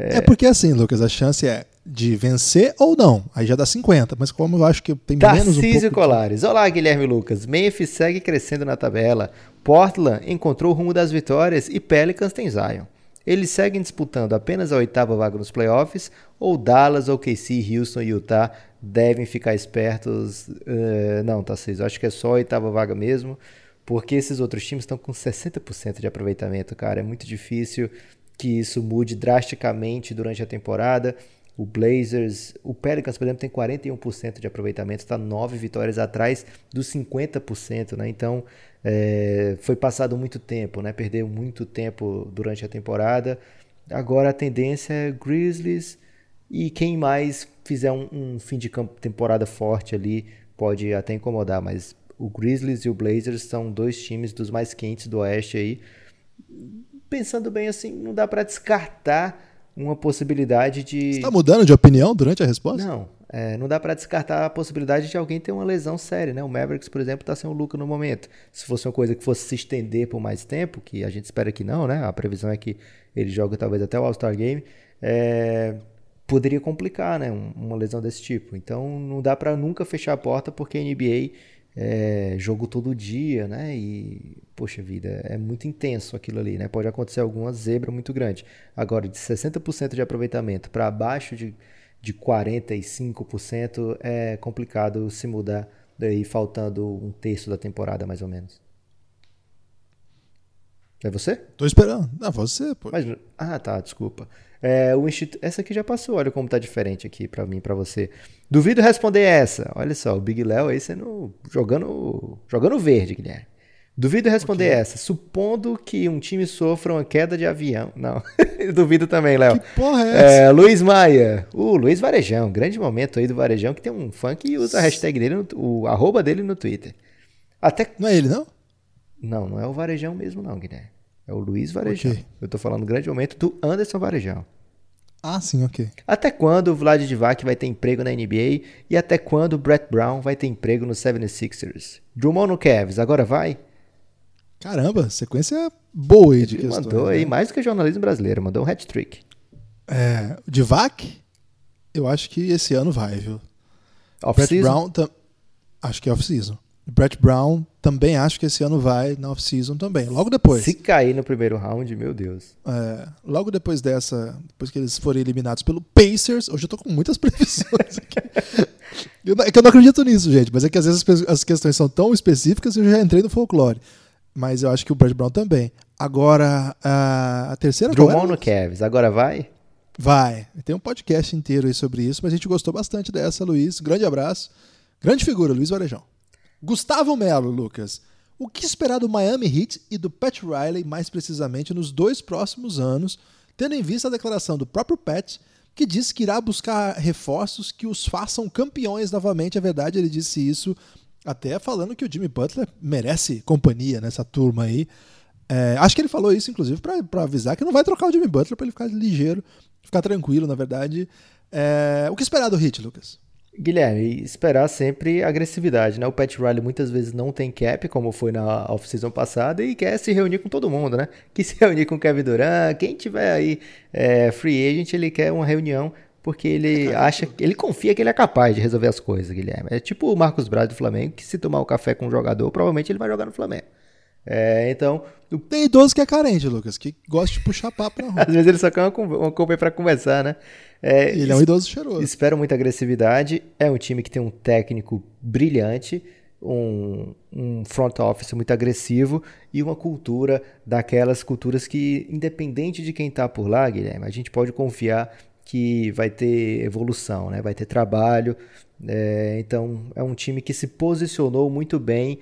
É. porque assim, Lucas, a chance é de vencer ou não. Aí já dá 50, mas como eu acho que tem menos um Tarcísio. Colares. Olá, Guilherme Lucas. Memphis segue crescendo na tabela. Portland encontrou o rumo das vitórias e Pelicans tem Zion. Eles seguem disputando apenas a oitava vaga nos playoffs ou Dallas, OKC, Houston e Utah devem ficar espertos? Eh, não, Tarcísio, acho que é só a oitava vaga mesmo, porque esses outros times estão com 60% de aproveitamento, cara. É muito difícil que isso mude drasticamente durante a temporada. O Blazers, o Pelicans, por exemplo, tem 41% de aproveitamento, está 9 vitórias atrás dos 50%, né? Então, é, foi passado muito tempo, né? Perdeu muito tempo durante a temporada. Agora a tendência é Grizzlies e quem mais fizer um, um fim de campo, temporada forte ali pode até incomodar, mas o Grizzlies e o Blazers são dois times dos mais quentes do Oeste aí pensando bem assim, não dá para descartar uma possibilidade de. Você tá mudando de opinião durante a resposta? Não, é, não dá para descartar a possibilidade de alguém ter uma lesão séria, né? O Mavericks, por exemplo, tá sem o Luca no momento. Se fosse uma coisa que fosse se estender por mais tempo, que a gente espera que não, né? A previsão é que ele joga talvez até o All-Star Game, é, poderia complicar, né? Um- Uma lesão desse tipo. Então não dá para nunca fechar a porta porque a NBA é jogo todo dia, né? E, poxa vida, é muito intenso aquilo ali, né? Pode acontecer alguma zebra muito grande. Agora, de 60% de aproveitamento para abaixo de, de 45% é complicado se mudar daí faltando um terço da temporada, mais ou menos. É você? Tô esperando. Ah, você, pô. Mas, ah, tá, desculpa. É, o institu... Essa aqui já passou, olha como tá diferente aqui pra mim, pra você. Duvido responder essa. Olha só, o Big Léo aí sendo jogando jogando verde, Guilherme. Duvido responder essa. Supondo que um time sofra uma queda de avião. Não, duvido também, Léo. Que porra é essa? É, Luiz Maia. O Luiz Varejão, grande momento aí do Varejão, que tem um fã que usa a hashtag dele, no, o arroba dele no Twitter. Até Não é ele, não? não, não é o Varejão mesmo, não, Guilherme. É o Luiz Varejão. Ok. Eu tô falando grande momento do Anderson Varejão. Ah, sim, ok. Até quando o Vlad Divac vai ter emprego na NBA e até quando o Brett Brown vai ter emprego no 76ers? Drummond no Cavs, agora vai? Caramba, sequência boa aí de Ele questões. mandou aí né? mais do que jornalismo brasileiro, mandou um hat-trick. É, de VAC, eu acho que esse ano vai, viu? Brett Off-season? Brown, acho que é off-season. Brett Brown também acho que esse ano vai na off-season também. Logo depois. Se cair no primeiro round, meu Deus. É, logo depois dessa, depois que eles forem eliminados pelo Pacers, hoje eu tô com muitas previsões aqui. Eu é que eu não acredito nisso, gente, mas é que às vezes as, as questões são tão específicas que eu já entrei no folclore. Mas eu acho que o Brett Brown também. Agora, a, a terceira qual Drummond no Cavs, agora vai? Vai. Tem um podcast inteiro aí sobre isso, mas a gente gostou bastante dessa, Luiz. Grande abraço. Grande figura, Luiz Varejão. Gustavo Melo, Lucas. O que esperar do Miami Heat e do Pat Riley, mais precisamente, nos dois próximos anos, tendo em vista a declaração do próprio Pat, que disse que irá buscar reforços que os façam campeões novamente. É verdade, ele disse isso até falando que o Jimmy Butler merece companhia nessa turma aí. É, acho que ele falou isso, inclusive, para avisar que não vai trocar o Jimmy Butler para ele ficar ligeiro, ficar tranquilo, na verdade. É, o que esperar do Hit, Lucas? Guilherme, esperar sempre agressividade, né? O Pat Riley muitas vezes não tem cap, como foi na off-season passada, e quer se reunir com todo mundo, né? Quer se reunir com o Kevin Durant, quem tiver aí é, free agent, ele quer uma reunião, porque ele acha, ele confia que ele é capaz de resolver as coisas, Guilherme. É tipo o Marcos Braz do Flamengo, que se tomar o café com um jogador, provavelmente ele vai jogar no Flamengo. É, então. Tem idoso que é carente, Lucas, que gosta de puxar papo na rua. Às vezes ele só quer uma, uma compra para conversar, né? É, ele é um idoso cheiroso. Espero muita agressividade. É um time que tem um técnico brilhante, um, um front office muito agressivo e uma cultura daquelas culturas que, independente de quem está por lá, Guilherme, a gente pode confiar que vai ter evolução, né? vai ter trabalho. É, então, é um time que se posicionou muito bem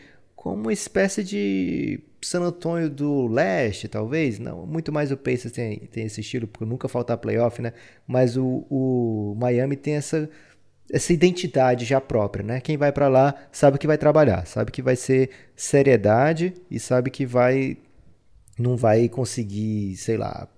como uma espécie de San Antonio do Leste, talvez. Não, muito mais o Pacers tem, tem esse estilo, porque nunca falta playoff, né? Mas o, o Miami tem essa, essa identidade já própria, né? Quem vai para lá sabe que vai trabalhar, sabe que vai ser seriedade e sabe que vai não vai conseguir, sei lá,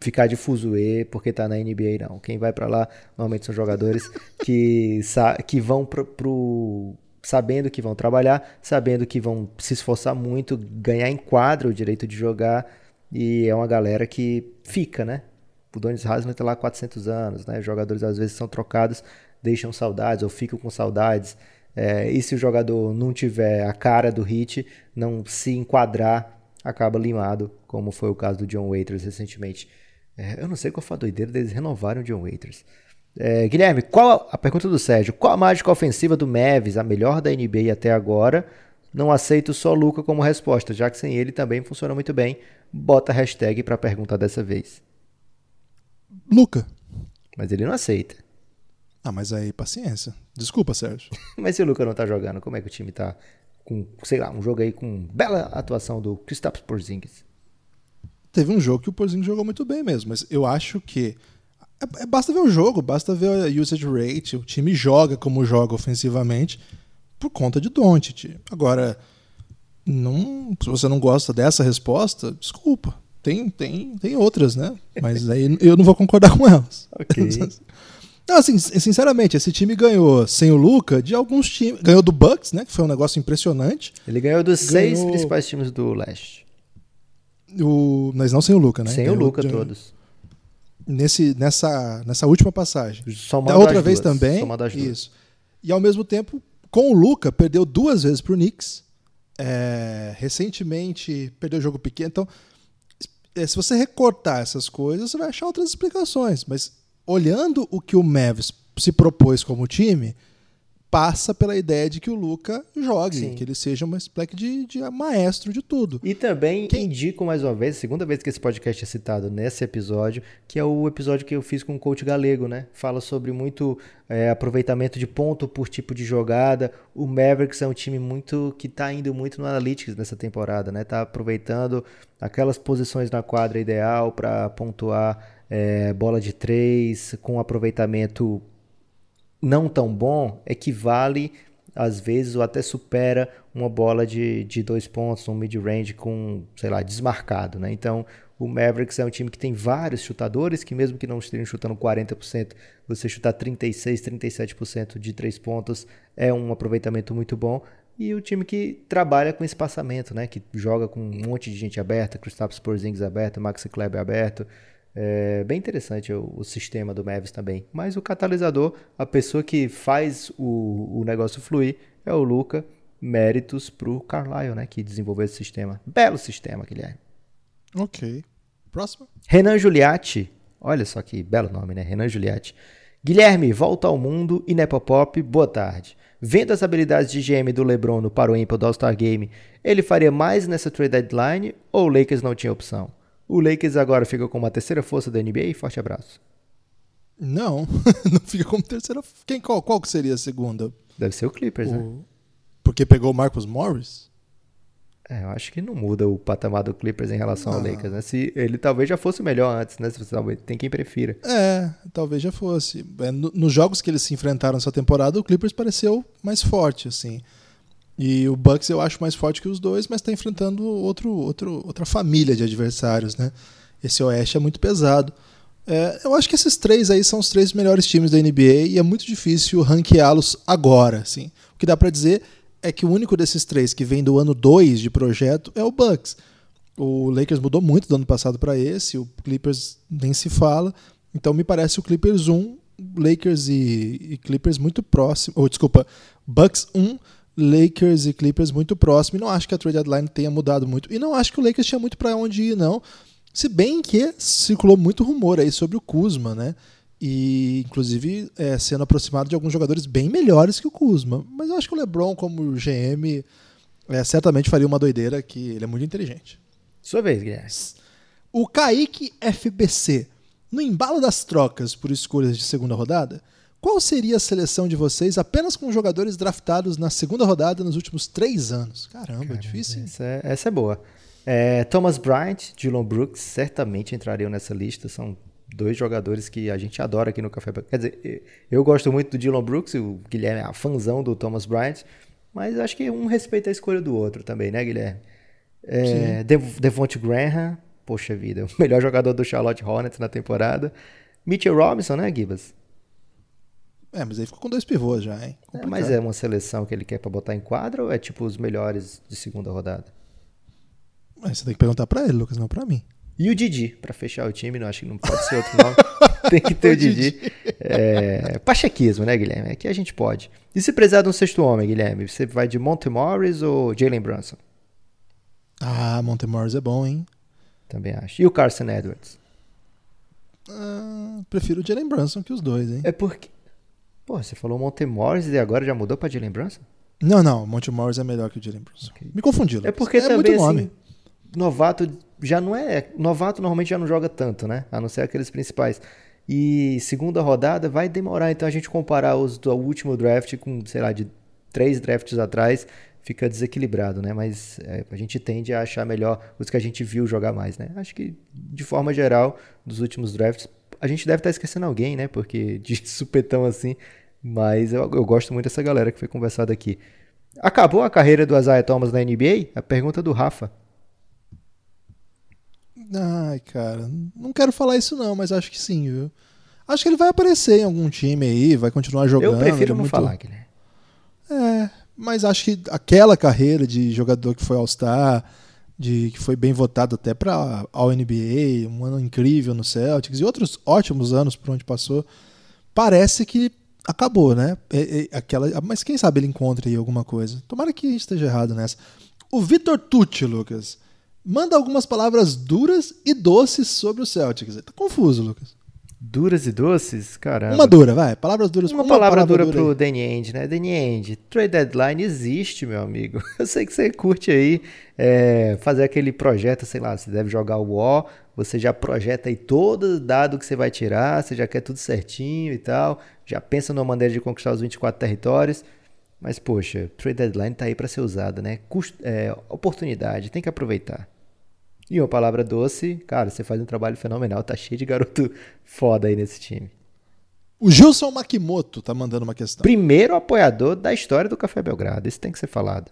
ficar de fuzuê porque tá na NBA, não. Quem vai para lá normalmente são jogadores que, que vão pro, pro, sabendo que vão trabalhar, sabendo que vão se esforçar muito, ganhar em quadro o direito de jogar e é uma galera que fica, né? O Donis Haslem tá lá há 400 anos, né? Os jogadores às vezes são trocados, deixam saudades ou ficam com saudades. É, e se o jogador não tiver a cara do hit, não se enquadrar, acaba limado, como foi o caso do John Waiters recentemente. É, eu não sei qual foi a doideira deles renovarem o John Waiters. É, Guilherme, qual a pergunta do Sérgio? Qual a mágica ofensiva do Mavis, a melhor da NBA até agora? Não aceito só Luca como resposta, já que sem ele também funciona muito bem. Bota a hashtag para a pergunta dessa vez. Luca. Mas ele não aceita. Ah, mas aí, paciência. Desculpa, Sérgio. mas se o Luca não tá jogando, como é que o time tá com, sei lá, um jogo aí com bela atuação do Kristaps Porzingis? Teve um jogo que o Porzingis jogou muito bem mesmo, mas eu acho que é, é, basta ver o jogo, basta ver a usage rate, o time joga como joga ofensivamente por conta de Doncic. Agora, não, se você não gosta dessa resposta, desculpa. Tem, tem, tem outras, né? Mas aí eu não vou concordar com elas. Ok. Não, assim, sinceramente, esse time ganhou sem o Luca de alguns times. Ganhou do Bucks, né? Que foi um negócio impressionante. Ele ganhou dos ganhou... seis principais times do leste. O, mas não sem o Luca, né? Sem ganhou, o Luca, todos. Nesse, nessa, nessa última passagem. Da outra vez duas. também. Isso. E ao mesmo tempo, com o Luca, perdeu duas vezes pro Knicks. É, recentemente perdeu o jogo pequeno. Então, é, se você recortar essas coisas, você vai achar outras explicações. Mas olhando o que o Mavs se propôs como time, passa pela ideia de que o Luca jogue, Sim. que ele seja uma espécie de, de, maestro de tudo. E também Quem... indico mais uma vez, segunda vez que esse podcast é citado nesse episódio, que é o episódio que eu fiz com o coach galego, né? Fala sobre muito é, aproveitamento de ponto por tipo de jogada. O Mavericks é um time muito que está indo muito no analytics nessa temporada, né? Tá aproveitando aquelas posições na quadra ideal para pontuar é, bola de três, com aproveitamento não tão bom, equivale às vezes ou até supera uma bola de, de dois pontos, um mid-range com, sei lá, desmarcado. Né? Então, o Mavericks é um time que tem vários chutadores, que mesmo que não estejam chutando 40%, você chutar 36%, 37% de três pontos é um aproveitamento muito bom. E o time que trabalha com espaçamento, né? que joga com um monte de gente aberta, Kristaps Porzingis aberto, Maxi Kleber aberto, é bem interessante o, o, sistema do Mavis também. Mas o catalisador, a pessoa que faz o, o negócio fluir, é o Luca. Méritos para o Carlyle, né? Que desenvolveu esse sistema. Belo sistema, Guilherme. Ok. Próximo. Renan Giuliatti. Olha só que belo nome, né? Renan Giuliatti. Guilherme, volta ao mundo e Nepopop, boa tarde. Vendo as habilidades de GM do LeBron no Paro Ímpar do All-Star Game, ele faria mais nessa trade deadline ou o Lakers não tinha opção? O Lakers agora fica como a terceira força da NBA. Forte abraço. Não, não fica como terceira. Quem qual, qual que seria a segunda? Deve ser o Clippers, né? o... né? Porque pegou o Marcus Morris? É, eu acho que não muda o patamar do Clippers em relação ao Lakers, né? Se ele talvez já fosse melhor antes, né? Se você tem quem prefira. É, talvez já fosse. É, no, nos jogos que eles se enfrentaram essa temporada, o Clippers pareceu mais forte, assim. E o Bucks eu acho mais forte que os dois, mas está enfrentando outro, outro, outra família de adversários, né? Esse Oeste é muito pesado. É, eu acho que esses três aí são os três melhores times da NBA e é muito difícil ranqueá-los agora. Assim. O que dá para dizer é que o único desses três que vem do ano 2 de projeto é o Bucks. O Lakers mudou muito do ano passado para esse, o Clippers nem se fala. Então me parece o Clippers 1, Lakers e, e Clippers muito próximo. Ou desculpa, Bucks 1, Lakers e Clippers muito próximo. E não acho que a trade deadline tenha mudado muito. E não acho que o Lakers tinha muito para onde ir, não. Se bem que circulou muito rumor aí sobre o Kuzma, né? E, inclusive, é, sendo aproximado de alguns jogadores bem melhores que o Kuzma. Mas eu acho que o LeBron, como GM, é, certamente faria uma doideira que ele é muito inteligente. Sua vez, Guilherme. O Kaique FBC. No embalo das trocas por escolhas de segunda rodada, qual seria a seleção de vocês apenas com jogadores draftados na segunda rodada nos últimos três anos? Caramba, Caramba difícil. Essa é, essa é boa. É, Thomas Bryant, Dylan Brooks certamente entrariam nessa lista. São dois jogadores que a gente adora aqui no Café. Quer dizer, eu gosto muito do Dylan Brooks, o Guilherme é a fãzão do Thomas Bryant, mas acho que um respeita a escolha do outro também, né, Guilherme? É, Devonte Graham, poxa vida, o melhor jogador do Charlotte Hornets na temporada. Mitchell Robinson, né, Gibas? É, mas aí ficou com dois pivôs já, hein? É, mas é uma seleção que ele quer para botar em quadra ou é tipo os melhores de segunda rodada? Mas você tem que perguntar para ele, Lucas, não para mim. E o Didi, para fechar o time, não acho que não pode ser outro nome. tem que ter o, o Didi. Didi. É, pachequismo, né, Guilherme? Aqui a gente pode. E se precisar de um sexto homem, Guilherme, você vai de Monte Morris ou Jalen Brunson? Ah, Monte Morris é bom, hein? Também acho. E o Carson Edwards? Ah, prefiro o Jalen Brunson que os dois, hein? É porque. Pô, você falou Monte Morris e agora já mudou pra Jalen Brunson? Não, não. Monte Morris é melhor que o Jalen Brunson. Okay. Me confundi. É porque é também, muito nome. Assim, novato já não é. Novato normalmente já não joga tanto, né? A não ser aqueles principais. E segunda rodada vai demorar, então a gente comparar os do último draft com, sei lá, de três drafts atrás, fica desequilibrado, né? Mas é, a gente tende a achar melhor os que a gente viu jogar mais, né? Acho que, de forma geral, dos últimos drafts, a gente deve estar esquecendo alguém, né? Porque de supetão assim, mas eu, eu gosto muito dessa galera que foi conversada aqui. Acabou a carreira do Isaiah Thomas na NBA? A pergunta do Rafa. Ai, cara, não quero falar isso não, mas acho que sim, viu? Acho que ele vai aparecer em algum time aí, vai continuar jogando. Eu prefiro não muito... falar, Guilherme. É, mas acho que aquela carreira de jogador que foi All-Star, de que foi bem votado até para a NBA, um ano incrível no Celtics e outros ótimos anos por onde passou, parece que acabou, né? É, é, aquela, mas quem sabe ele encontre aí alguma coisa. Tomara que esteja errado nessa. O Vitor Tucci, Lucas, manda algumas palavras duras e doces sobre o Celtics. Tá confuso, Lucas. Duras e doces? Caramba. Uma dura, vai. Palavras duras. Uma, uma palavra, palavra, dura, dura pro Danny End, né? Danny End, trade deadline existe, meu amigo. Eu sei que você curte aí é, fazer aquele projeto, sei lá, você deve jogar o War, você já projeta aí todo o dado que você vai tirar, você já quer tudo certinho e tal, já pensa numa maneira de conquistar os 24 territórios. Mas, poxa, trade deadline tá aí para ser usada, né? Custo, é, oportunidade, tem que aproveitar. E uma palavra doce, cara, você faz um trabalho fenomenal, tá cheio de garoto foda aí nesse time. O Gilson Makimoto tá mandando uma questão. Primeiro apoiador da história do Café Belgrado, isso tem que ser falado.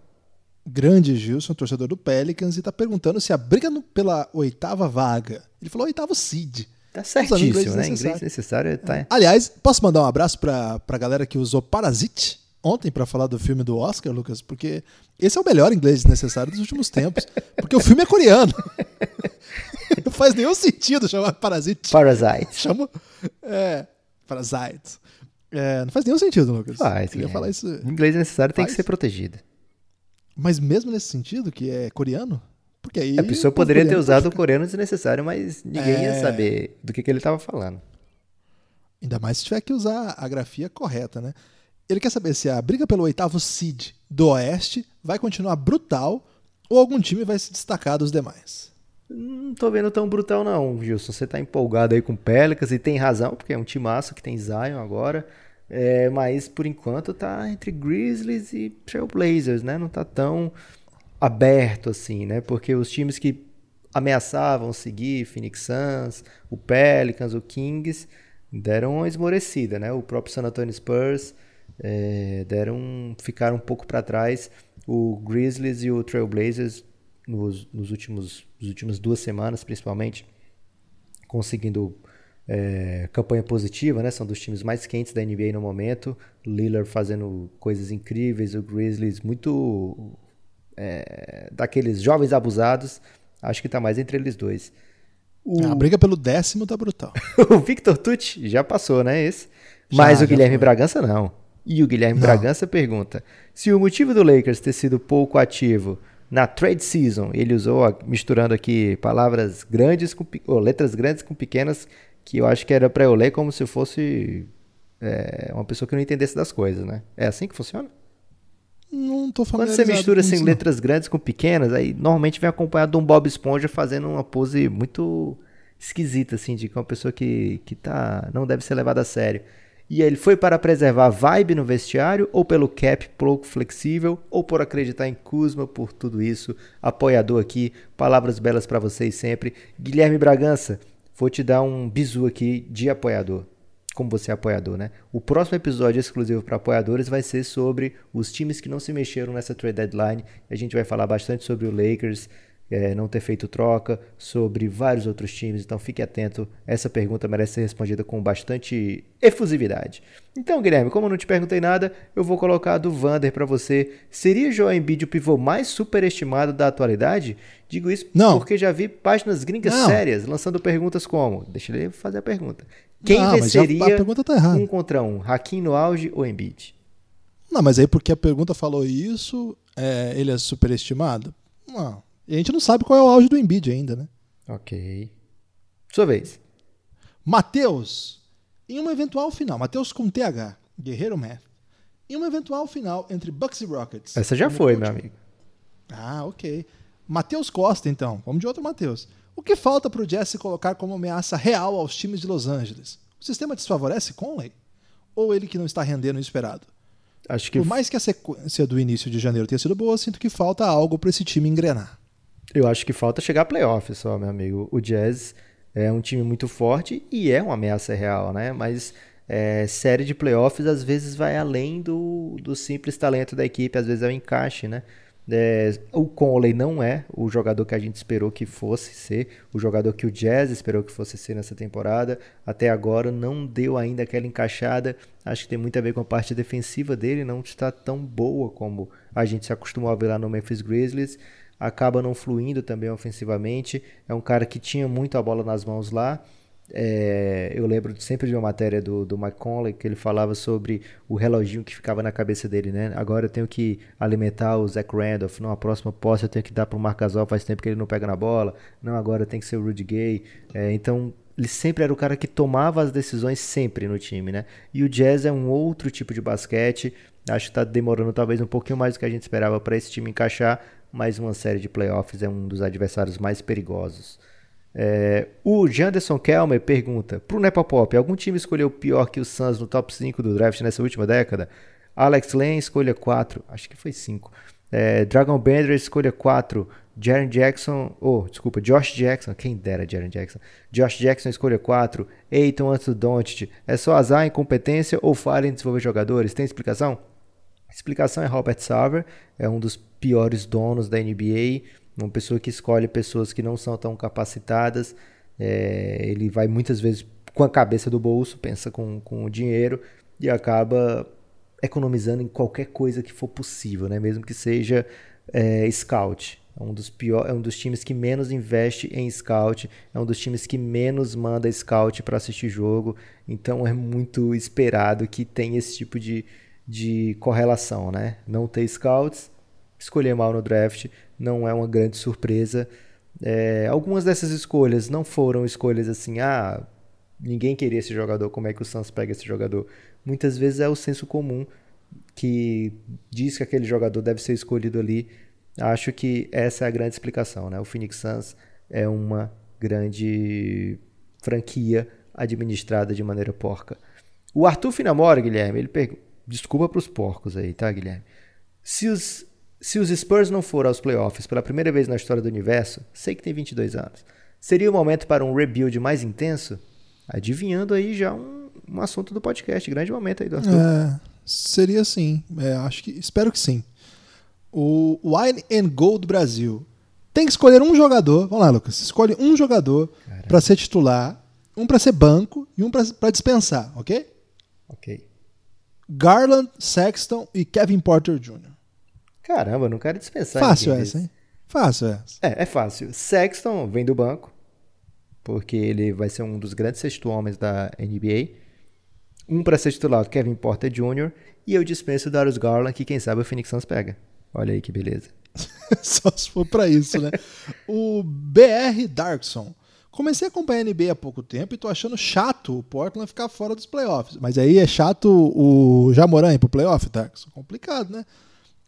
Grande Gilson, torcedor do Pelicans, e tá perguntando se a briga no, pela oitava vaga. Ele falou oitavo seed. Tá certíssimo, inglês né? Inglês necessário tá... Aliás, posso mandar um abraço pra, pra galera que usou Parasite ontem para falar do filme do Oscar, Lucas, porque esse é o melhor inglês necessário dos últimos tempos. Porque o filme é coreano. Não faz nenhum sentido chamar Parasite. Parasite. Chama. É. Parasite. É, não faz nenhum sentido, Lucas. Faz. Eu falar isso. O inglês necessário faz. tem que ser protegido. Mas mesmo nesse sentido, que é coreano? Porque aí. A pessoa poderia ter usado o coreano desnecessário, mas ninguém é... ia saber do que, que ele estava falando. Ainda mais se tiver que usar a grafia correta, né? Ele quer saber se a briga pelo oitavo seed do Oeste vai continuar brutal ou algum time vai se destacar dos demais. Não tô vendo tão brutal não, Gilson. Você tá empolgado aí com Pelicans e tem razão, porque é um timaço que tem Zion agora. É, mas por enquanto tá entre Grizzlies e Trailblazers, né? Não tá tão aberto assim, né? Porque os times que ameaçavam seguir, Phoenix Suns, o Pelicans, o Kings, deram uma esmorecida, né? O próprio San Antonio Spurs é, deram ficaram um pouco para trás. O Grizzlies e o Trailblazers nos, nos últimos nas últimas duas semanas, principalmente, conseguindo é, campanha positiva, né? São dos times mais quentes da NBA no momento. Lillard fazendo coisas incríveis, o Grizzlies muito é, daqueles jovens abusados. Acho que está mais entre eles dois. O... A briga pelo décimo tá brutal. o Victor Tucci já passou, né? Esse. Já, Mas o Guilherme foi. Bragança não. E o Guilherme Não. Bragança pergunta: se o motivo do Lakers ter sido pouco ativo na trade season, ele usou, misturando aqui palavras grandes com ou letras grandes com pequenas, que eu acho que era para eu ler como se fosse é, uma pessoa que não entendesse das coisas, né? É assim que funciona? Não tô falando. Quando você mistura assim, letras grandes com pequenas, aí normalmente vem acompanhado de um Bob Esponja fazendo uma pose muito esquisita, assim, de que uma pessoa que, que tá, não deve ser levada a sério. E ele foi para preservar vibe no vestiário, ou pelo cap pouco flexível, ou por acreditar em Kuzma, por tudo isso. Apoiador aqui, palavras belas para vocês sempre. Guilherme Bragança, vou te dar um bizu aqui de apoiador. Como você é apoiador, né? O próximo episódio exclusivo para apoiadores vai ser sobre os times que não se mexeram nessa trade deadline. A gente vai falar bastante sobre o Lakers, é, não ter feito troca, sobre vários outros times, então fique atento. Essa pergunta merece ser respondida com bastante efusividade. Então, Guilherme, como eu não te perguntei nada, eu vou colocar a do Vander para você. Seria Joel Embiid o pivô mais superestimado da atualidade? Digo isso não. porque já vi páginas gringas não. sérias lançando perguntas como. Deixa ele fazer a pergunta. Quem não, venceria tá um contra um? Hakim no auge ou Embiid? Não, mas aí porque a pergunta falou isso, é, ele é superestimado? Não. E a gente não sabe qual é o auge do Embiid ainda, né? Ok. Sua vez. Matheus, em uma eventual final, Matheus com TH, Guerreiro Math, em uma eventual final entre Bucks e Rockets. Essa já foi, meu amigo. Ah, ok. Matheus Costa, então. Vamos de outro Matheus. O que falta para o Jazz se colocar como ameaça real aos times de Los Angeles? O sistema desfavorece Conley? Ou ele que não está rendendo o esperado? Acho que... Por mais que a sequência do início de janeiro tenha sido boa, sinto que falta algo para esse time engrenar. Eu acho que falta chegar a playoff só, meu amigo. O Jazz é um time muito forte e é uma ameaça real, né? Mas é, série de playoffs às vezes vai além do, do simples talento da equipe, às vezes é o encaixe, né? É, o Conley não é o jogador que a gente esperou que fosse ser, o jogador que o Jazz esperou que fosse ser nessa temporada. Até agora não deu ainda aquela encaixada. Acho que tem muito a ver com a parte defensiva dele, não está tão boa como a gente se acostumou a ver lá no Memphis Grizzlies acaba não fluindo também ofensivamente. É um cara que tinha muito a bola nas mãos lá. É, eu lembro sempre de uma matéria do, do Mike Conley que ele falava sobre o reloginho que ficava na cabeça dele, né? Agora eu tenho que alimentar o Zach Randolph, não, a próxima posse eu tenho que dar para o Marc Gasol, faz tempo que ele não pega na bola, não, agora tem que ser o Rudy Gay. É, então ele sempre era o cara que tomava as decisões sempre no time, né? E o Jazz é um outro tipo de basquete, acho que está demorando talvez um pouquinho mais do que a gente esperava para esse time encaixar, mais uma série de playoffs é um dos adversários mais perigosos. É, o Janderson Kelmer pergunta: Pro Nepopop, algum time escolheu pior que o Suns no top 5 do draft nessa última década? Alex Lane, escolha 4, acho que foi 5. É, Dragon Bender, escolha 4. Jaren Jackson, oh, desculpa, Josh Jackson, quem dera Jaren Jackson. Josh Jackson, escolha 4. Eiton antes do Doncic. É só azar, incompetência ou falha em desenvolver jogadores? Tem explicação? Explicação é Robert Sarver, é um dos piores donos da NBA, uma pessoa que escolhe pessoas que não são tão capacitadas. É, ele vai muitas vezes com a cabeça do bolso, pensa com, com o dinheiro e acaba economizando em qualquer coisa que for possível, né? mesmo que seja é, scout. É um dos pior, é um dos times que menos investe em scout, é um dos times que menos manda scout para assistir jogo. Então é muito esperado que tenha esse tipo de, de correlação, né? Não ter scouts escolher mal no draft não é uma grande surpresa. É, algumas dessas escolhas não foram escolhas assim, ah, ninguém queria esse jogador, como é que o Suns pega esse jogador? Muitas vezes é o senso comum que diz que aquele jogador deve ser escolhido ali. Acho que essa é a grande explicação, né? O Phoenix Suns é uma grande franquia administrada de maneira porca. O Arthur Finamora, Guilherme, ele pergunta, desculpa para os porcos aí, tá, Guilherme? Se os se os Spurs não forem aos playoffs pela primeira vez na história do universo, sei que tem 22 anos, seria o momento para um rebuild mais intenso? Adivinhando aí já um, um assunto do podcast, grande momento aí do Arthur. É, seria sim, é, acho que, espero que sim. O Wine and Gold Brasil tem que escolher um jogador, vamos lá Lucas, escolhe um jogador para ser titular, um para ser banco e um para dispensar, ok? Ok. Garland, Sexton e Kevin Porter Jr. Caramba, não quero dispensar. Fácil essa, hein? Fácil essa. É, é fácil. Sexton vem do banco, porque ele vai ser um dos grandes sexto homens da NBA. Um para ser titular, Kevin Porter Jr. E eu dispenso o Darius Garland, que quem sabe o Phoenix Suns pega. Olha aí que beleza. Só se for pra isso, né? o BR Darkson. Comecei a acompanhar a NBA há pouco tempo e tô achando chato o Portland ficar fora dos playoffs. Mas aí é chato o Jamoran ir pro playoff, Darkson? Complicado, né?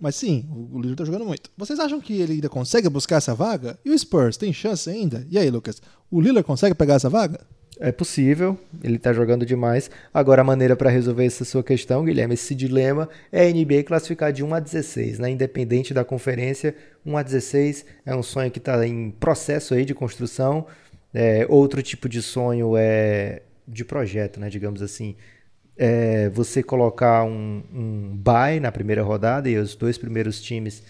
Mas sim, o Lillard tá jogando muito. Vocês acham que ele ainda consegue buscar essa vaga? E o Spurs, tem chance ainda? E aí, Lucas? O Lillard consegue pegar essa vaga? É possível, ele tá jogando demais. Agora, a maneira para resolver essa sua questão, Guilherme, esse dilema é a NBA classificar de 1 a 16, né? Independente da conferência, 1 a 16 é um sonho que está em processo aí de construção. É, outro tipo de sonho é de projeto, né? Digamos assim é, você colocar um, um bye na primeira rodada e os dois primeiros times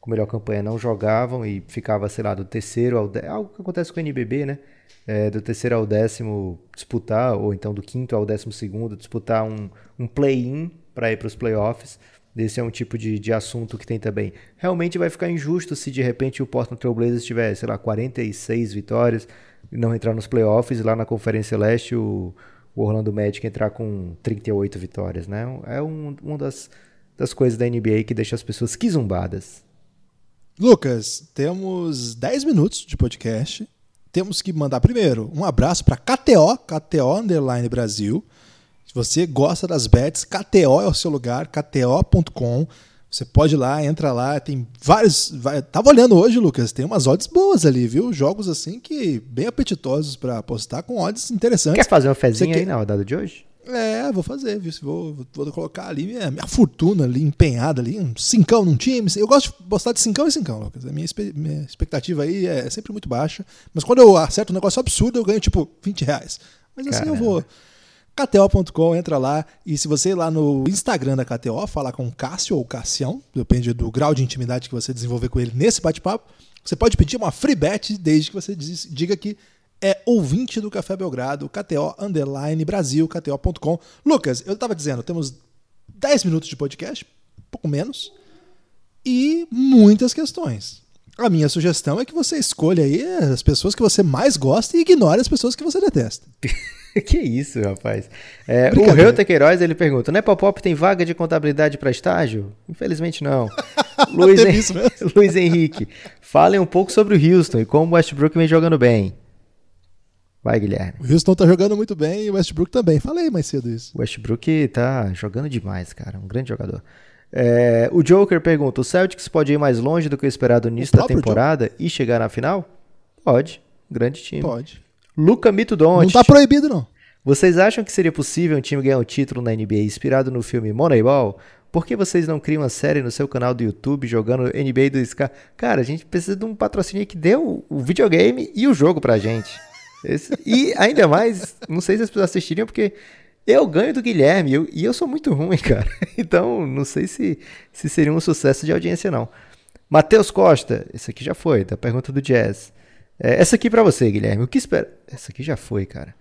com melhor campanha não jogavam e ficava, sei lá, do terceiro ao décimo, algo que acontece com o NBB, né? É, do terceiro ao décimo disputar, ou então do quinto ao décimo segundo, disputar um, um play-in para ir para os playoffs. Esse é um tipo de, de assunto que tem também. Realmente vai ficar injusto se de repente o Portland Trail Blazers tiver, sei lá, 46 vitórias não entrar nos playoffs. Lá na Conferência Leste o, o Orlando Magic entrar com 38 vitórias, né? É um, uma das, das coisas da NBA que deixa as pessoas quizumbadas. Lucas, temos 10 minutos de podcast. Temos que mandar primeiro um abraço para KTO, KTO Underline Brasil. Se você gosta das bets, KTO é o seu lugar, kto.com. Você pode ir lá, entra lá, tem vários. Vai, tava olhando hoje, Lucas, tem umas odds boas ali, viu? Jogos assim que bem apetitosos para apostar com odds interessantes. Quer fazer uma fezinha aí na rodada de hoje? É, vou fazer, viu? Vou, vou colocar ali minha, minha fortuna ali empenhada ali, um cincão num time. Eu gosto de postar de cincão em cincão, Lucas. A minha, minha expectativa aí é sempre muito baixa. Mas quando eu acerto um negócio absurdo, eu ganho tipo 20 reais. Mas assim Caramba. eu vou KTO.com, entra lá e se você ir lá no Instagram da KTO, falar com Cássio ou Cassião, depende do grau de intimidade que você desenvolver com ele nesse bate-papo, você pode pedir uma free bet desde que você diga que é ouvinte do Café Belgrado, KTO Underline Brasil, KTO.com. Lucas, eu estava dizendo, temos 10 minutos de podcast, pouco menos, e muitas questões. A minha sugestão é que você escolha aí as pessoas que você mais gosta e ignore as pessoas que você detesta. que isso, rapaz. É, o Reuter Queiroz, ele pergunta, né, Pop tem vaga de contabilidade para estágio? Infelizmente não. Luiz, Hen Luiz Henrique, falem um pouco sobre o Houston e como o Westbrook vem jogando bem. Vai, Guilherme. O Houston tá jogando muito bem e o Westbrook também. Falei mais cedo isso. O Westbrook tá jogando demais, cara. Um grande jogador. É, o Joker pergunta: o Celtics pode ir mais longe do que o esperado no início da temporada Joker. e chegar na final? Pode. Grande time. Pode. Luca Mito Doncic. Não tá proibido, não. Vocês acham que seria possível um time ganhar um título na NBA inspirado no filme Moneyball? Por que vocês não criam uma série no seu canal do YouTube jogando NBA do Sky? Cara, a gente precisa de um patrocínio que dê o, o videogame e o jogo pra gente. Esse, e ainda mais, não sei se as pessoas assistiriam, porque eu ganho do Guilherme eu, e eu sou muito ruim, cara. Então, não sei se, se seria um sucesso de audiência, não. Matheus Costa, esse aqui já foi, da pergunta do Jazz. É, essa aqui para você, Guilherme. O que espera? Essa aqui já foi, cara.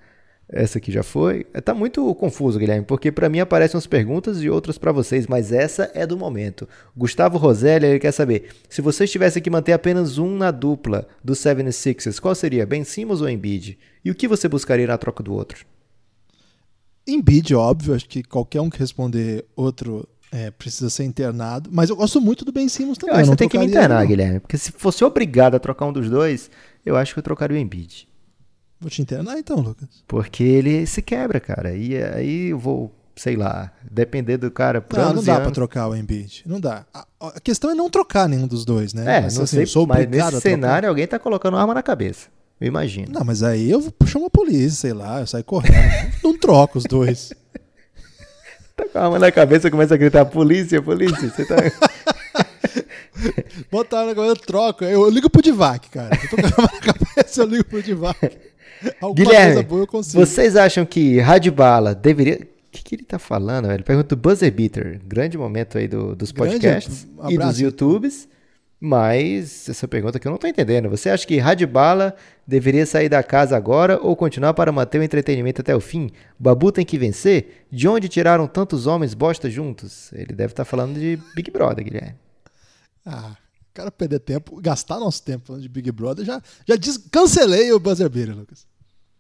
Essa aqui já foi. É, tá muito confuso, Guilherme, porque para mim aparecem umas perguntas e outras para vocês, mas essa é do momento. Gustavo Roselli, ele quer saber: se vocês tivessem que manter apenas um na dupla do 76ers, qual seria? Ben Simmons ou Embiid? E o que você buscaria na troca do outro? Embiid, óbvio, acho que qualquer um que responder outro é, precisa ser internado. Mas eu gosto muito do Ben Simmons também. Eu acho que você tem que me internar, não. Guilherme. Porque se fosse obrigado a trocar um dos dois, eu acho que eu trocaria o Embiid. Vou te internar então, Lucas. Porque ele se quebra, cara. E aí eu vou, sei lá, depender do cara por Não, não dá anos. pra trocar o Embiid. Não dá. A, a, questão é não trocar nenhum dos dois, né? É, mas, não assim, sei, mas nesse cenário alguém tá colocando arma na cabeça. Eu imagino. Não, mas aí eu chamo a polícia, sei lá, eu saio correndo. não troco os dois. Tá com a arma na cabeça, começa a gritar: polícia, polícia. Você tá. Bota a arma na cabeça, eu troco. Eu, ligo pro Divac, cara. Eu tô com a arma na cabeça, eu ligo pro Divac. Alguma Guilherme, boa eu consigo. vocês acham que Radbala deveria. O que, que ele tá falando, velho? Pergunta do Buzzer Beater. Grande momento aí do, dos podcasts um e dos YouTubes. Mas essa pergunta que eu não tô entendendo. Você acha que Radbala deveria sair da casa agora ou continuar para manter o entretenimento até o fim? Babu tem que vencer? De onde tiraram tantos homens bosta juntos? Ele deve estar tá falando de Big Brother, Guilherme. Ah, cara perder tempo, gastar nosso tempo falando de Big Brother, já, já cancelei o Buzzer Beater, Lucas.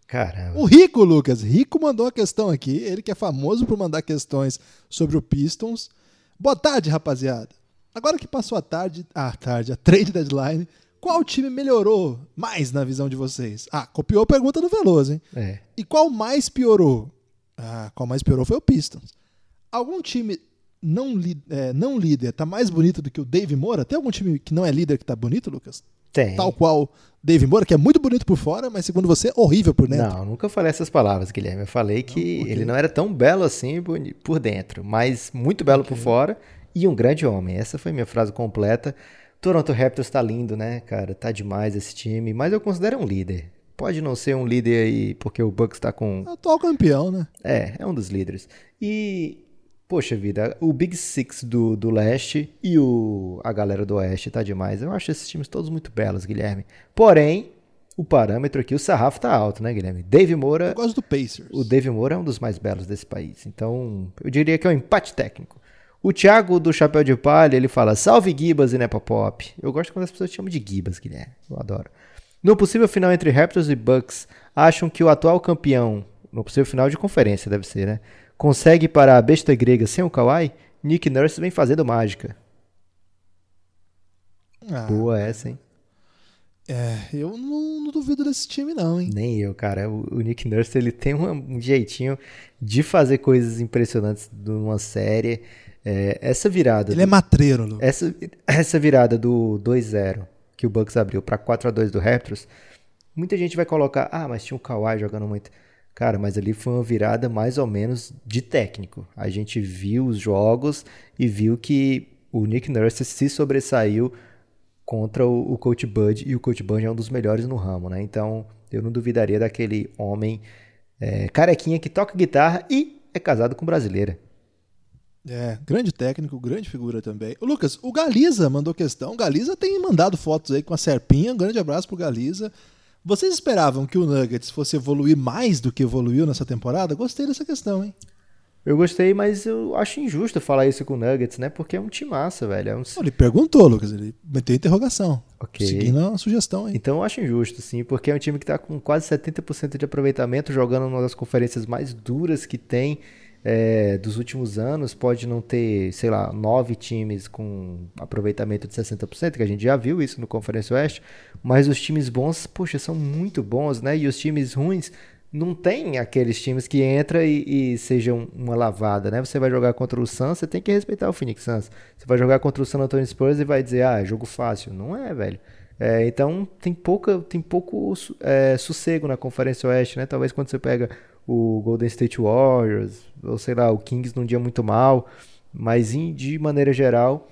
Caramba. O Rico, Lucas, Rico mandou uma questão aqui, ele que é famoso por mandar questões sobre o Pistons. Boa tarde, rapaziada. Agora que passou a tarde, a tarde, a trade deadline, qual time melhorou mais na visão de vocês? Ah, copiou a pergunta do Veloso, hein? É. E qual mais piorou? Ah, qual mais piorou foi o Pistons. Algum time não, é, não líder tá mais bonito do que o Dave Moura? Tem algum time que não é líder que tá bonito, Lucas? Tem. Tal qual Dave Moura, que é muito bonito por fora, mas segundo você, horrível por dentro. Não, nunca falei essas palavras, Guilherme. Eu falei que ele não era tão belo assim por dentro, mas muito belo por fora e um grande homem. Essa foi minha frase completa. Toronto Raptors tá lindo, né, cara? Tá demais esse time, mas eu considero um líder. Pode não ser um líder aí porque o Bucks tá com É atual campeão, né? É, é um dos líderes. E, poxa vida, o Big Six do, do leste e o, a galera do oeste tá demais. Eu acho esses times todos muito belos, Guilherme. Porém, o parâmetro aqui, o sarrafo tá alto, né, Guilherme? Dave Moura, Eu gosto do Pacers. o Dave Moura é um dos mais belos desse país. Então, eu diria que é um empate técnico. O Thiago do Chapéu de Palha, ele fala, salve Gibas e Nepopop. Eu gosto quando as pessoas chamam de Gibas, Guilherme. Eu adoro. No possível final entre Raptors e Bucks, acham que o atual campeão, no possível final de conferência deve ser, né? Consegue parar a besta grega sem o Kawhi? Nick Nurse vem fazendo mágica. Ah, Boa essa, hein? é, eu não, não duvido desse time, não, hein? Nem eu, cara. O, o Nick Nurse ele tem uma- um jeitinho de fazer coisas impressionantes numa série. É, essa virada. Ele é matreiro, Lucas. Essa, essa virada do 2-0 que o Bucks abriu para 4x2 do Raptors, muita gente vai colocar, ah, mas tinha o Kawhi jogando muito. Cara, mas ali foi uma virada mais ou menos de técnico. A gente viu os jogos e viu que o Nick Nurse se sobressaiu contra o, o Coach Bud e o Coach Bud é um dos melhores no ramo, né? Então eu não duvidaria daquele homem é, carequinha que toca guitarra e é casado com brasileira. É, grande técnico, grande figura também. Lucas, o Galiza mandou questão. O Galiza tem mandado fotos aí com a Serpinha. Um grande abraço pro Galiza. Vocês esperavam que o Nuggets fosse evoluir mais do que evoluiu nessa temporada? Gostei dessa questão, hein? Eu gostei, mas eu acho injusto falar isso com o Nuggets, né? Porque é um time massa, velho. É um... Ele perguntou, Lucas. Ele meteu interrogação. Ok. Seguindo a sugestão aí. Então eu acho injusto, sim, porque é um time que tá com quase 70% de aproveitamento, jogando numa das conferências mais duras que tem é, dos últimos anos. Pode não ter, sei lá, nove times com aproveitamento de 60%, que a gente já viu isso no Conferência Oeste, mas os times bons, poxa, são muito bons, né? E os times ruins não tem aqueles times que entra e, e sejam uma lavada, né? Você vai jogar contra o Suns, você tem que respeitar o Phoenix Suns. Você vai jogar contra o San Antonio Spurs e vai dizer, ah, jogo fácil. Não é, velho. É, então tem pouca, tem pouco é, sossego na Conferência Oeste, né? Talvez quando você pega o Golden State Warriors, ou sei lá, o Kings num dia muito mal, mas de maneira geral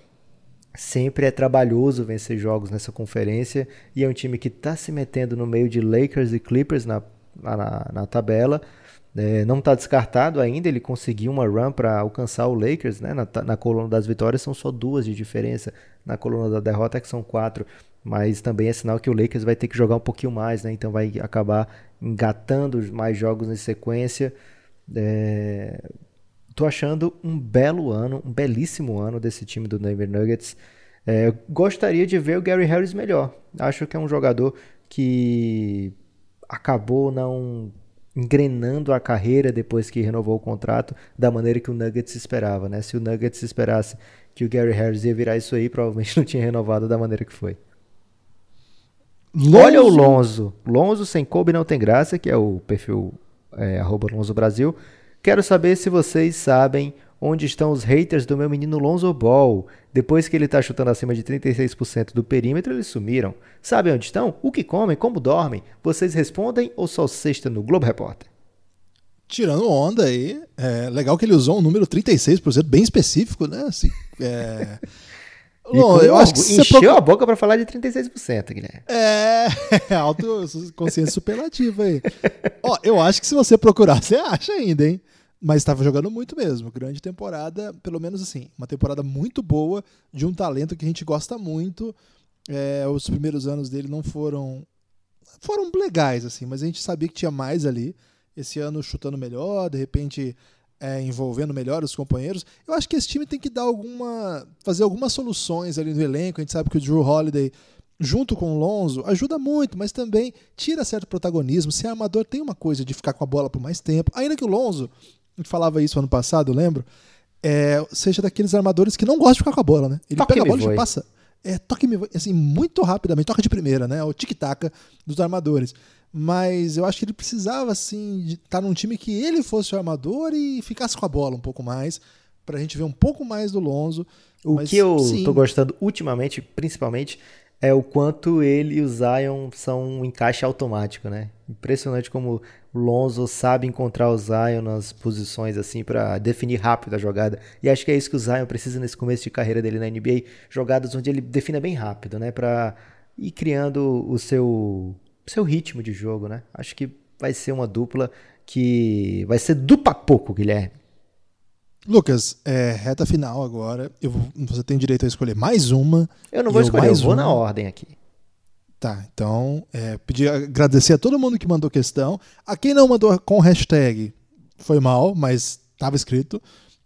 sempre é trabalhoso vencer jogos nessa conferência e é um time que está se metendo no meio de Lakers e Clippers na, na, na- tabela. É, não está descartado ainda, ele conseguiu uma run para alcançar o Lakers, né? Na, na coluna das vitórias são só duas de diferença, na coluna da derrota que são quatro, mas também é sinal que o Lakers vai ter que jogar um pouquinho mais, né? Então vai acabar engatando mais jogos em sequência. É, tô achando um belo ano, um belíssimo ano desse time do Denver Nuggets. É, gostaria de ver o Gary Harris melhor. Acho que é um jogador que acabou não engrenando a carreira depois que renovou o contrato da maneira que o Nuggets esperava, né? Se o Nuggets esperasse que o Gary Harris ia virar isso aí, provavelmente não tinha renovado da maneira que foi. Olha o Lonzo. Lonzo sem Kobe não tem graça, que é o perfil é, Lonzo Brasil. Quero saber se vocês sabem onde estão os haters do meu menino Lonzo Ball. Depois que ele tá chutando acima de 36% do perímetro, eles sumiram. Sabem onde estão? O que comem? Como dormem? Vocês respondem ou só sexta no Globo Repórter? Tirando onda aí, é legal que ele usou um número 36%, bem específico, né? Assim, é... Bom, eu acho que encheu procu- a boca pra falar de 36%, Guilherme. É, autoconsciência superlativa aí. Ó, eu acho que se você procurar, você acha ainda, hein? Mas estava jogando muito mesmo. Grande temporada, pelo menos assim, uma temporada muito boa, de um talento que a gente gosta muito. É, os primeiros anos dele não foram. Foram legais, assim, mas a gente sabia que tinha mais ali. Esse ano chutando melhor, de repente é, envolvendo melhor os companheiros. Eu acho que esse time tem que dar alguma. fazer algumas soluções ali no elenco. A gente sabe que o Drew Holiday junto com o Lonzo, ajuda muito, mas também tira certo protagonismo. Se armador tem uma coisa de ficar com a bola por mais tempo, ainda que o Lonzo, a gente falava isso ano passado, lembro, é, seja daqueles armadores que não gostam de ficar com a bola, né? Ele Toque pega a bola e passa. É, toque me assim, muito rapidamente, toca de primeira, né? O tic-tac dos armadores. Mas eu acho que ele precisava, assim, de estar num time que ele fosse o armador e ficasse com a bola um pouco mais, pra gente ver um pouco mais do Lonzo. O Mas, que eu sim, tô gostando ultimamente, principalmente, é o quanto ele e o Zion são um encaixe automático, né? Impressionante como o Lonzo sabe encontrar o Zion nas posições assim pra definir rápido a jogada. E acho que é isso que o Zion precisa nesse começo de carreira dele na NBA, jogadas onde ele defina bem rápido, né, Pra ir criando o seu seu ritmo de jogo, né? Acho que vai ser uma dupla que vai ser dupla pouco, Guilherme. Lucas, é, reta final agora. Eu você tem direito a escolher mais uma. Eu não vou eu escolher, eu mais vou uma. na ordem aqui. Tá, então, é, pedir agradecer a todo mundo que mandou questão. A quem não mandou com hashtag, foi mal, mas estava escrito.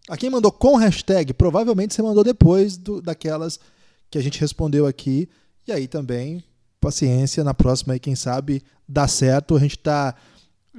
A quem mandou com hashtag, provavelmente você mandou depois do, daquelas que a gente respondeu aqui. E aí também, paciência, na próxima aí, quem sabe, dá certo. A gente tá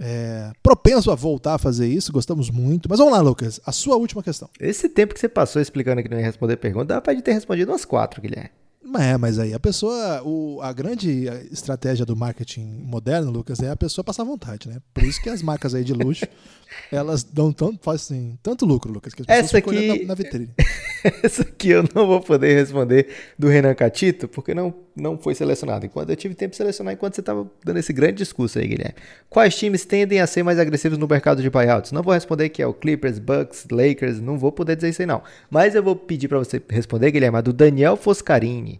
é, propenso a voltar a fazer isso, gostamos muito. Mas vamos lá, Lucas, a sua última questão. Esse tempo que você passou explicando que não ia responder pergunta, dá pra ter respondido umas quatro, Guilherme. É, mas aí a pessoa, o, a grande estratégia do marketing moderno, Lucas, é a pessoa passar vontade, né? Por isso que as marcas aí de luxo, elas dão tanto, fazem tanto lucro, Lucas, que as pessoas Essa aqui- na, na vitrine. Essa aqui eu não vou poder responder do Renan Catito, porque não, não foi selecionado. Enquanto eu tive tempo de selecionar enquanto você estava dando esse grande discurso aí, Guilherme. Quais times tendem a ser mais agressivos no mercado de buyouts? Não vou responder que é o Clippers, Bucks, Lakers, não vou poder dizer isso aí não. Mas eu vou pedir para você responder, Guilherme, a do Daniel Foscarini.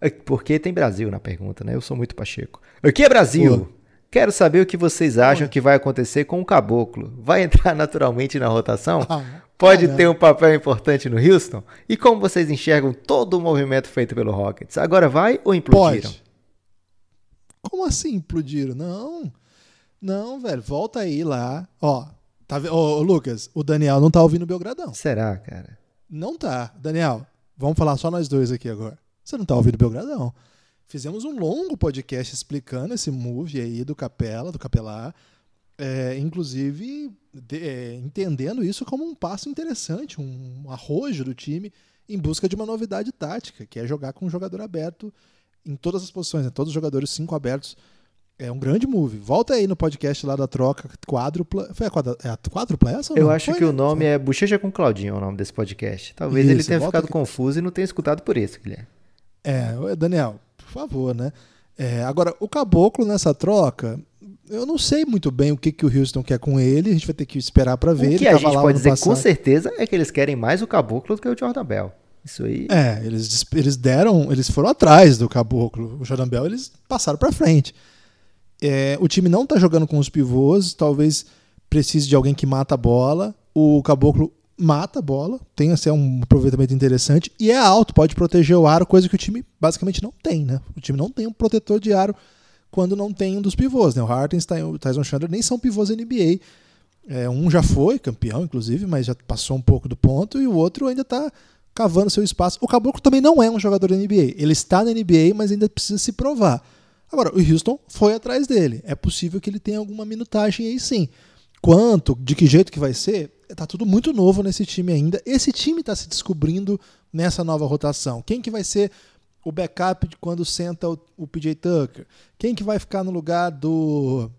É, Porque tem Brasil na pergunta, né? Eu sou muito pacheco. Aqui é Brasil! Pô. Quero saber o que vocês acham que vai acontecer com o Caboclo. Vai entrar naturalmente na rotação? Ah, Pode caramba. ter um papel importante no Houston? E como vocês enxergam todo o movimento feito pelo Rockets? Agora vai ou implodiram? Pode. Como assim implodiram? Não. Não, velho, volta aí lá. Ó, tá, ô, Lucas, o Daniel não tá ouvindo o Belgradão. Será, cara? Não tá. Daniel, vamos falar só nós dois aqui agora. Você não tá ouvindo Belgradão. Fizemos um longo podcast explicando esse move aí do Capela, do Capelar. É, inclusive, de- é, entendendo isso como um passo interessante, um arrojo do time em busca de uma novidade tática, que é jogar com um jogador aberto em todas as posições, né? todos os jogadores cinco abertos. É um grande move. Volta aí no podcast lá da troca quádrupla. Foi a, quadra, é a quádrupla essa? Eu acho Foi, que né? o nome é Bochecha com Claudinho, é o nome desse podcast. Talvez ele Isso, tenha volta ficado aqui. confuso e não tenha escutado por isso, Guilherme. É, Daniel, por favor, né? É, agora, o Caboclo nessa troca, eu não sei muito bem o que, que o Houston quer com ele, a gente vai ter que esperar pra ver. O que a gente pode dizer com passado. certeza é que eles querem mais o Caboclo do que o Jordan Bell. Isso aí. É, eles, eles deram, eles foram atrás do Caboclo. O Jordan Bell, eles passaram pra frente. É, o time não tá jogando com os pivôs, talvez precise de alguém que mata a bola. O Caboclo mata a bola, tem assim, um aproveitamento interessante e é alto, pode proteger o aro, coisa que o time basicamente não tem, né? O time não tem um protetor de aro quando não tem um dos pivôs, né? O Hartenstein e o Tyson Chandler nem são pivôs NBA. É, um já foi campeão, inclusive, mas já passou um pouco do ponto, e o outro ainda está cavando seu espaço. O Caboclo também não é um jogador da NBA. Ele está na NBA, mas ainda precisa se provar. Agora, o Houston foi atrás dele. É possível que ele tenha alguma minutagem aí sim. Quanto, de que jeito que vai ser, tá tudo muito novo nesse time ainda. Esse time está se descobrindo nessa nova rotação. Quem que vai ser o backup de quando senta o, o PJ Tucker? Quem que vai ficar no lugar do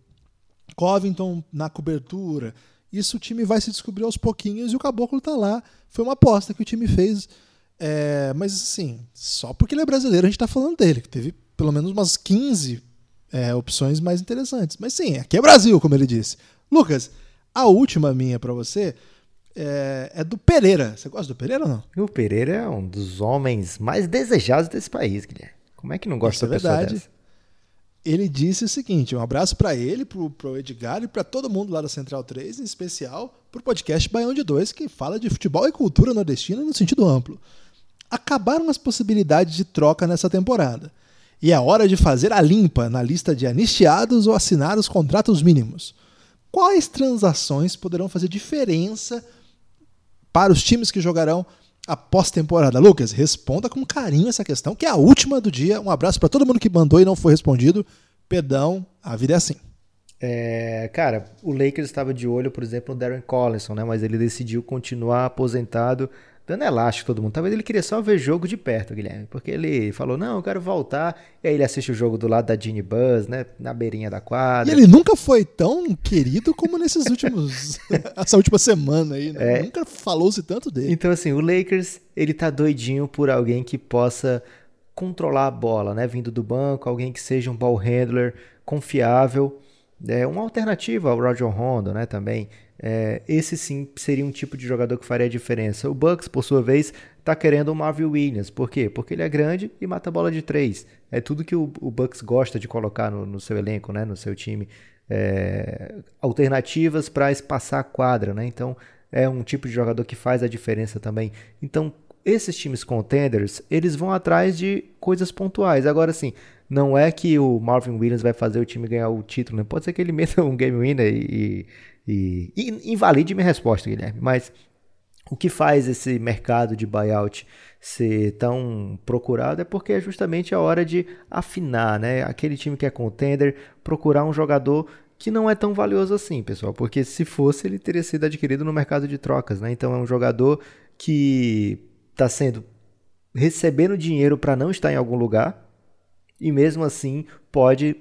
Covington na cobertura? Isso o time vai se descobrir aos pouquinhos e o Caboclo tá lá. Foi uma aposta que o time fez. É, mas assim, só porque ele é brasileiro a gente tá falando dele. que Teve pelo menos umas 15 é, opções mais interessantes. Mas sim, aqui é Brasil, como ele disse. Lucas, a última minha para você é, é do Pereira. Você gosta do Pereira ou não? O Pereira é um dos homens mais desejados desse país, Guilherme. Como é que não gosta Isso é da pessoa verdade. dessa? Ele disse o seguinte: um abraço para ele, pro, pro Edgar e para todo mundo lá da Central 3, em especial pro podcast Baião de 2, que fala de futebol e cultura nordestina no sentido amplo. Acabaram as possibilidades de troca nessa temporada. E é hora de fazer a limpa na lista de anistiados ou assinar os contratos mínimos. Quais transações poderão fazer diferença para os times que jogarão a pós-temporada. Lucas, responda com carinho essa questão, que é a última do dia. Um abraço para todo mundo que mandou e não foi respondido. Perdão, a vida é assim. É, cara, o Lakers estava de olho, por exemplo, no Darren Collison, né? Mas ele decidiu continuar aposentado dando elástico todo mundo. Talvez ele queria só ver jogo de perto, Guilherme, porque ele falou: "Não, eu quero voltar". E aí ele assiste o jogo do lado da Ginny Buzz, né, na beirinha da quadra. E ele nunca foi tão querido como nesses últimos essa última semana aí, né? É. Nunca falou-se tanto dele. Então assim, o Lakers, ele tá doidinho por alguém que possa controlar a bola, né, vindo do banco, alguém que seja um ball handler confiável, é uma alternativa ao Roger Rondo, né, também. É, esse sim seria um tipo de jogador que faria a diferença. O Bucks, por sua vez, está querendo o Marvin Williams. Por quê? Porque ele é grande e mata bola de três. É tudo que o, o Bucks gosta de colocar no, no, seu elenco, né? no seu time. É, alternativas para espaçar a quadra. Né? Então, é um tipo de jogador que faz a diferença também. Então, esses times contenders, eles vão atrás de coisas pontuais. Agora, sim, não é que o Marvin Williams vai fazer o time ganhar o título. Né? Pode ser que ele meta um game winner e, e, e invalide minha resposta, Guilherme. Mas o que faz esse mercado de buyout ser tão procurado é porque é justamente a hora de afinar, né? Aquele time que é contender, procurar um jogador que não é tão valioso assim, pessoal, porque se fosse ele teria sido adquirido no mercado de trocas, né? Então é um jogador que está sendo recebendo dinheiro para não estar em algum lugar e mesmo assim pode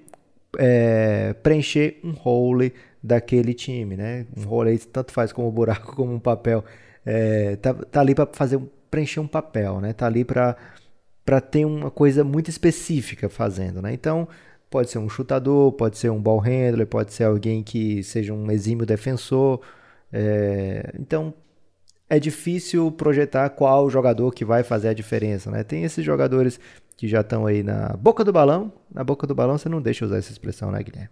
é, preencher um role daquele time, né? Um role tanto faz como um buraco como um papel. É, tá, tá ali para fazer preencher um papel, né? Tá ali para para ter uma coisa muito específica fazendo, né? Então pode ser um chutador, pode ser um ball handler, pode ser alguém que seja um exímio defensor. É, então é difícil projetar qual jogador que vai fazer a diferença, né? Tem esses jogadores que já estão aí na boca do balão. Na boca do balão você não deixa usar essa expressão, né, Guilherme?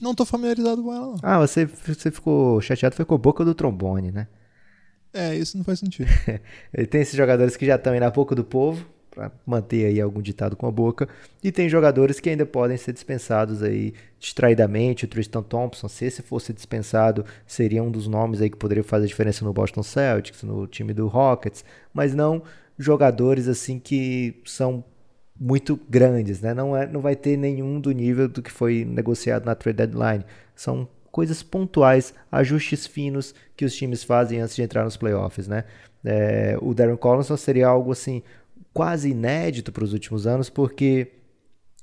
Não tô familiarizado com ela, não. Ah, você, você ficou chateado, foi com a boca do trombone, né? É, isso não faz sentido. tem esses jogadores que já estão aí na boca do povo, para manter aí algum ditado com a boca, e tem jogadores que ainda podem ser dispensados aí distraidamente, o Tristan Thompson, se esse fosse dispensado, seria um dos nomes aí que poderia fazer diferença no Boston Celtics, no time do Rockets, mas não jogadores assim que são muito grandes, né? Não, é, não vai ter nenhum do nível do que foi negociado na trade deadline. São coisas pontuais, ajustes finos que os times fazem antes de entrar nos playoffs, né? É, o Darren Collison seria algo assim quase inédito para os últimos anos, porque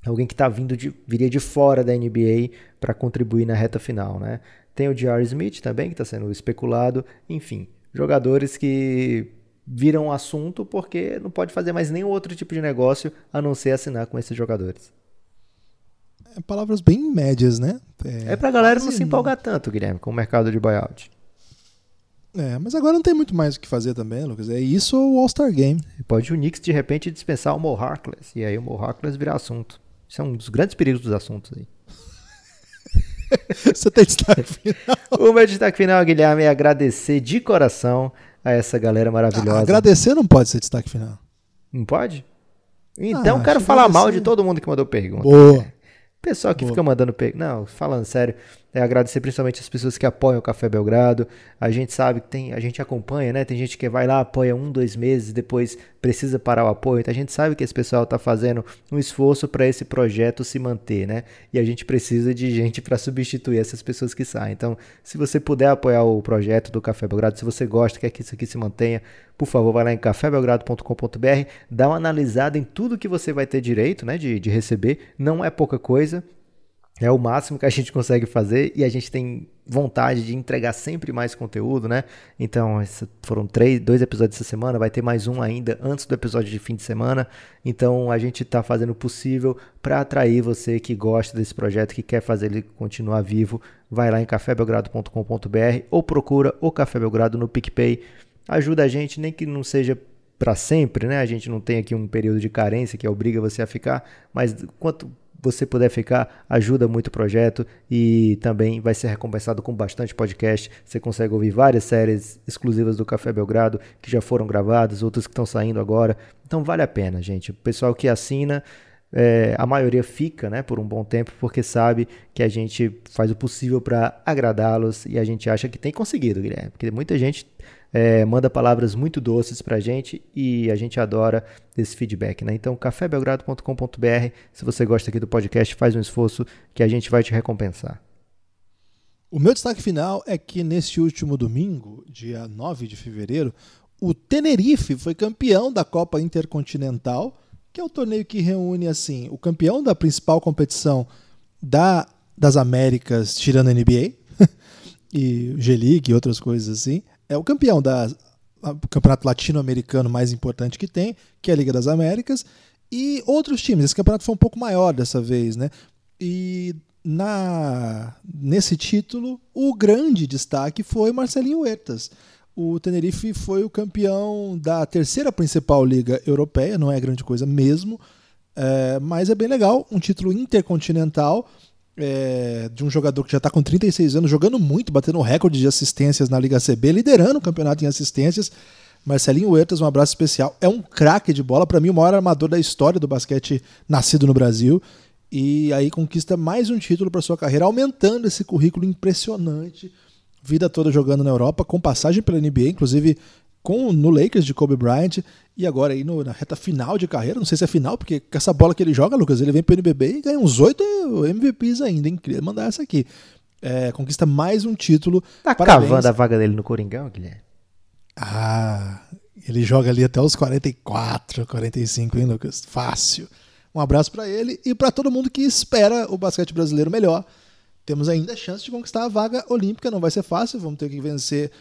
alguém que está vindo de, viria de fora da NBA para contribuir na reta final, né? Tem o J.R. Smith também que está sendo especulado, enfim, jogadores que viram assunto porque não pode fazer mais nenhum outro tipo de negócio a não ser assinar com esses jogadores. É, palavras bem médias, né? É, é pra galera não se empolgar tanto, Guilherme, com o mercado de buyout. É, mas agora não tem muito mais o que fazer também, Lucas. É isso ou o All-Star Game. Pode o Knicks de repente dispensar o Mo Harkless. E aí o Mo Harkless virar assunto. Isso é um dos grandes perigos dos assuntos aí. Você tem destaque final? o meu destaque final, Guilherme, é agradecer de coração a essa galera maravilhosa. Ah, agradecer não pode ser destaque final. Não pode? Então ah, quero falar mal de todo mundo que mandou pergunta. Boa. Pessoal que Boa. fica mandando pergunta. Não, falando sério é, agradecer principalmente as pessoas que apoiam o Café Belgrado. A gente sabe que tem, a gente acompanha, né? Tem gente que vai lá, apoia um, dois meses, depois precisa parar o apoio. Então a gente sabe que esse pessoal está fazendo um esforço para esse projeto se manter, né? E a gente precisa de gente para substituir essas pessoas que saem. Então, se você puder apoiar o projeto do Café Belgrado, se você gosta, quer que isso aqui se mantenha, por favor, vai lá em cafébelgrado.com.br, dá uma analisada em tudo que você vai ter direito, né? De, de receber. Não é pouca coisa. É o máximo que a gente consegue fazer e a gente tem vontade de entregar sempre mais conteúdo, né? Então, foram três, dois episódios essa semana, vai ter mais um ainda antes do episódio de fim de semana. Então, a gente está fazendo o possível para atrair você que gosta desse projeto, que quer fazer ele continuar vivo. Vai lá em cafébelgrado.com.br ou procura o Café Belgrado no PicPay. Ajuda a gente, nem que não seja para sempre, né? A gente não tem aqui um período de carência que obriga você a ficar, mas quanto você puder ficar, ajuda muito o projeto e também vai ser recompensado com bastante podcast. Você consegue ouvir várias séries exclusivas do Café Belgrado que já foram gravadas, outras que estão saindo agora. Então vale a pena, gente. O pessoal que assina. É, a maioria fica né, por um bom tempo porque sabe que a gente faz o possível para agradá-los e a gente acha que tem conseguido, Guilherme. Porque muita gente é, manda palavras muito doces pra gente e a gente adora esse feedback, né? Então, cafébelgrado.com.br, se você gosta aqui do podcast, faz um esforço que a gente vai te recompensar. O meu destaque final é que neste último domingo, dia 9 de fevereiro, o Tenerife foi campeão da Copa Intercontinental, que é o torneio que reúne assim o campeão da principal competição da, das Américas, tirando a NBA, e G-League e outras coisas assim. É o campeão da o campeonato latino-americano mais importante que tem, que é a Liga das Américas, e outros times. Esse campeonato foi um pouco maior dessa vez, né? E na nesse título, o grande destaque foi Marcelinho Huertas. O Tenerife foi o campeão da terceira principal liga europeia, não é grande coisa mesmo, é, mas é bem legal, um título intercontinental é, de um jogador que já está com 36 anos, jogando muito, batendo recorde de assistências na Liga CB, liderando o campeonato em assistências. Marcelinho Huertas, um abraço especial. É um craque de bola, para mim, o maior armador da história do basquete nascido no Brasil. E aí conquista mais um título para sua carreira, aumentando esse currículo impressionante. Vida toda jogando na Europa, com passagem pela NBA, inclusive com no Lakers de Kobe Bryant e agora aí no, na reta final de carreira, não sei se é final, porque com essa bola que ele joga, Lucas, ele vem pro NBB e ganha uns oito MVPs ainda, hein? Queria mandar essa aqui. É, conquista mais um título. Tá Parabéns. cavando a vaga dele no Coringão, Guilherme? Ah, ele joga ali até os 44, 45, hein, Lucas? Fácil. Um abraço para ele e para todo mundo que espera o basquete brasileiro melhor. Temos ainda a chance de conquistar a vaga olímpica, não vai ser fácil, vamos ter que vencer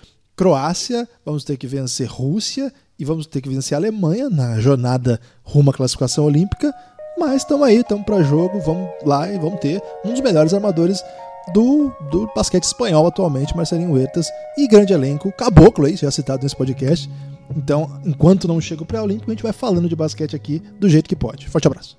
Croácia, vamos ter que vencer Rússia e vamos ter que vencer a Alemanha na jornada rumo à classificação olímpica. Mas estamos aí, estamos para jogo, vamos lá e vamos ter um dos melhores armadores do, do basquete espanhol atualmente, Marcelinho Huertas, e grande elenco, Caboclo aí, já citado nesse podcast. Então, enquanto não chega o pré-olímpico, a gente vai falando de basquete aqui do jeito que pode. Forte abraço.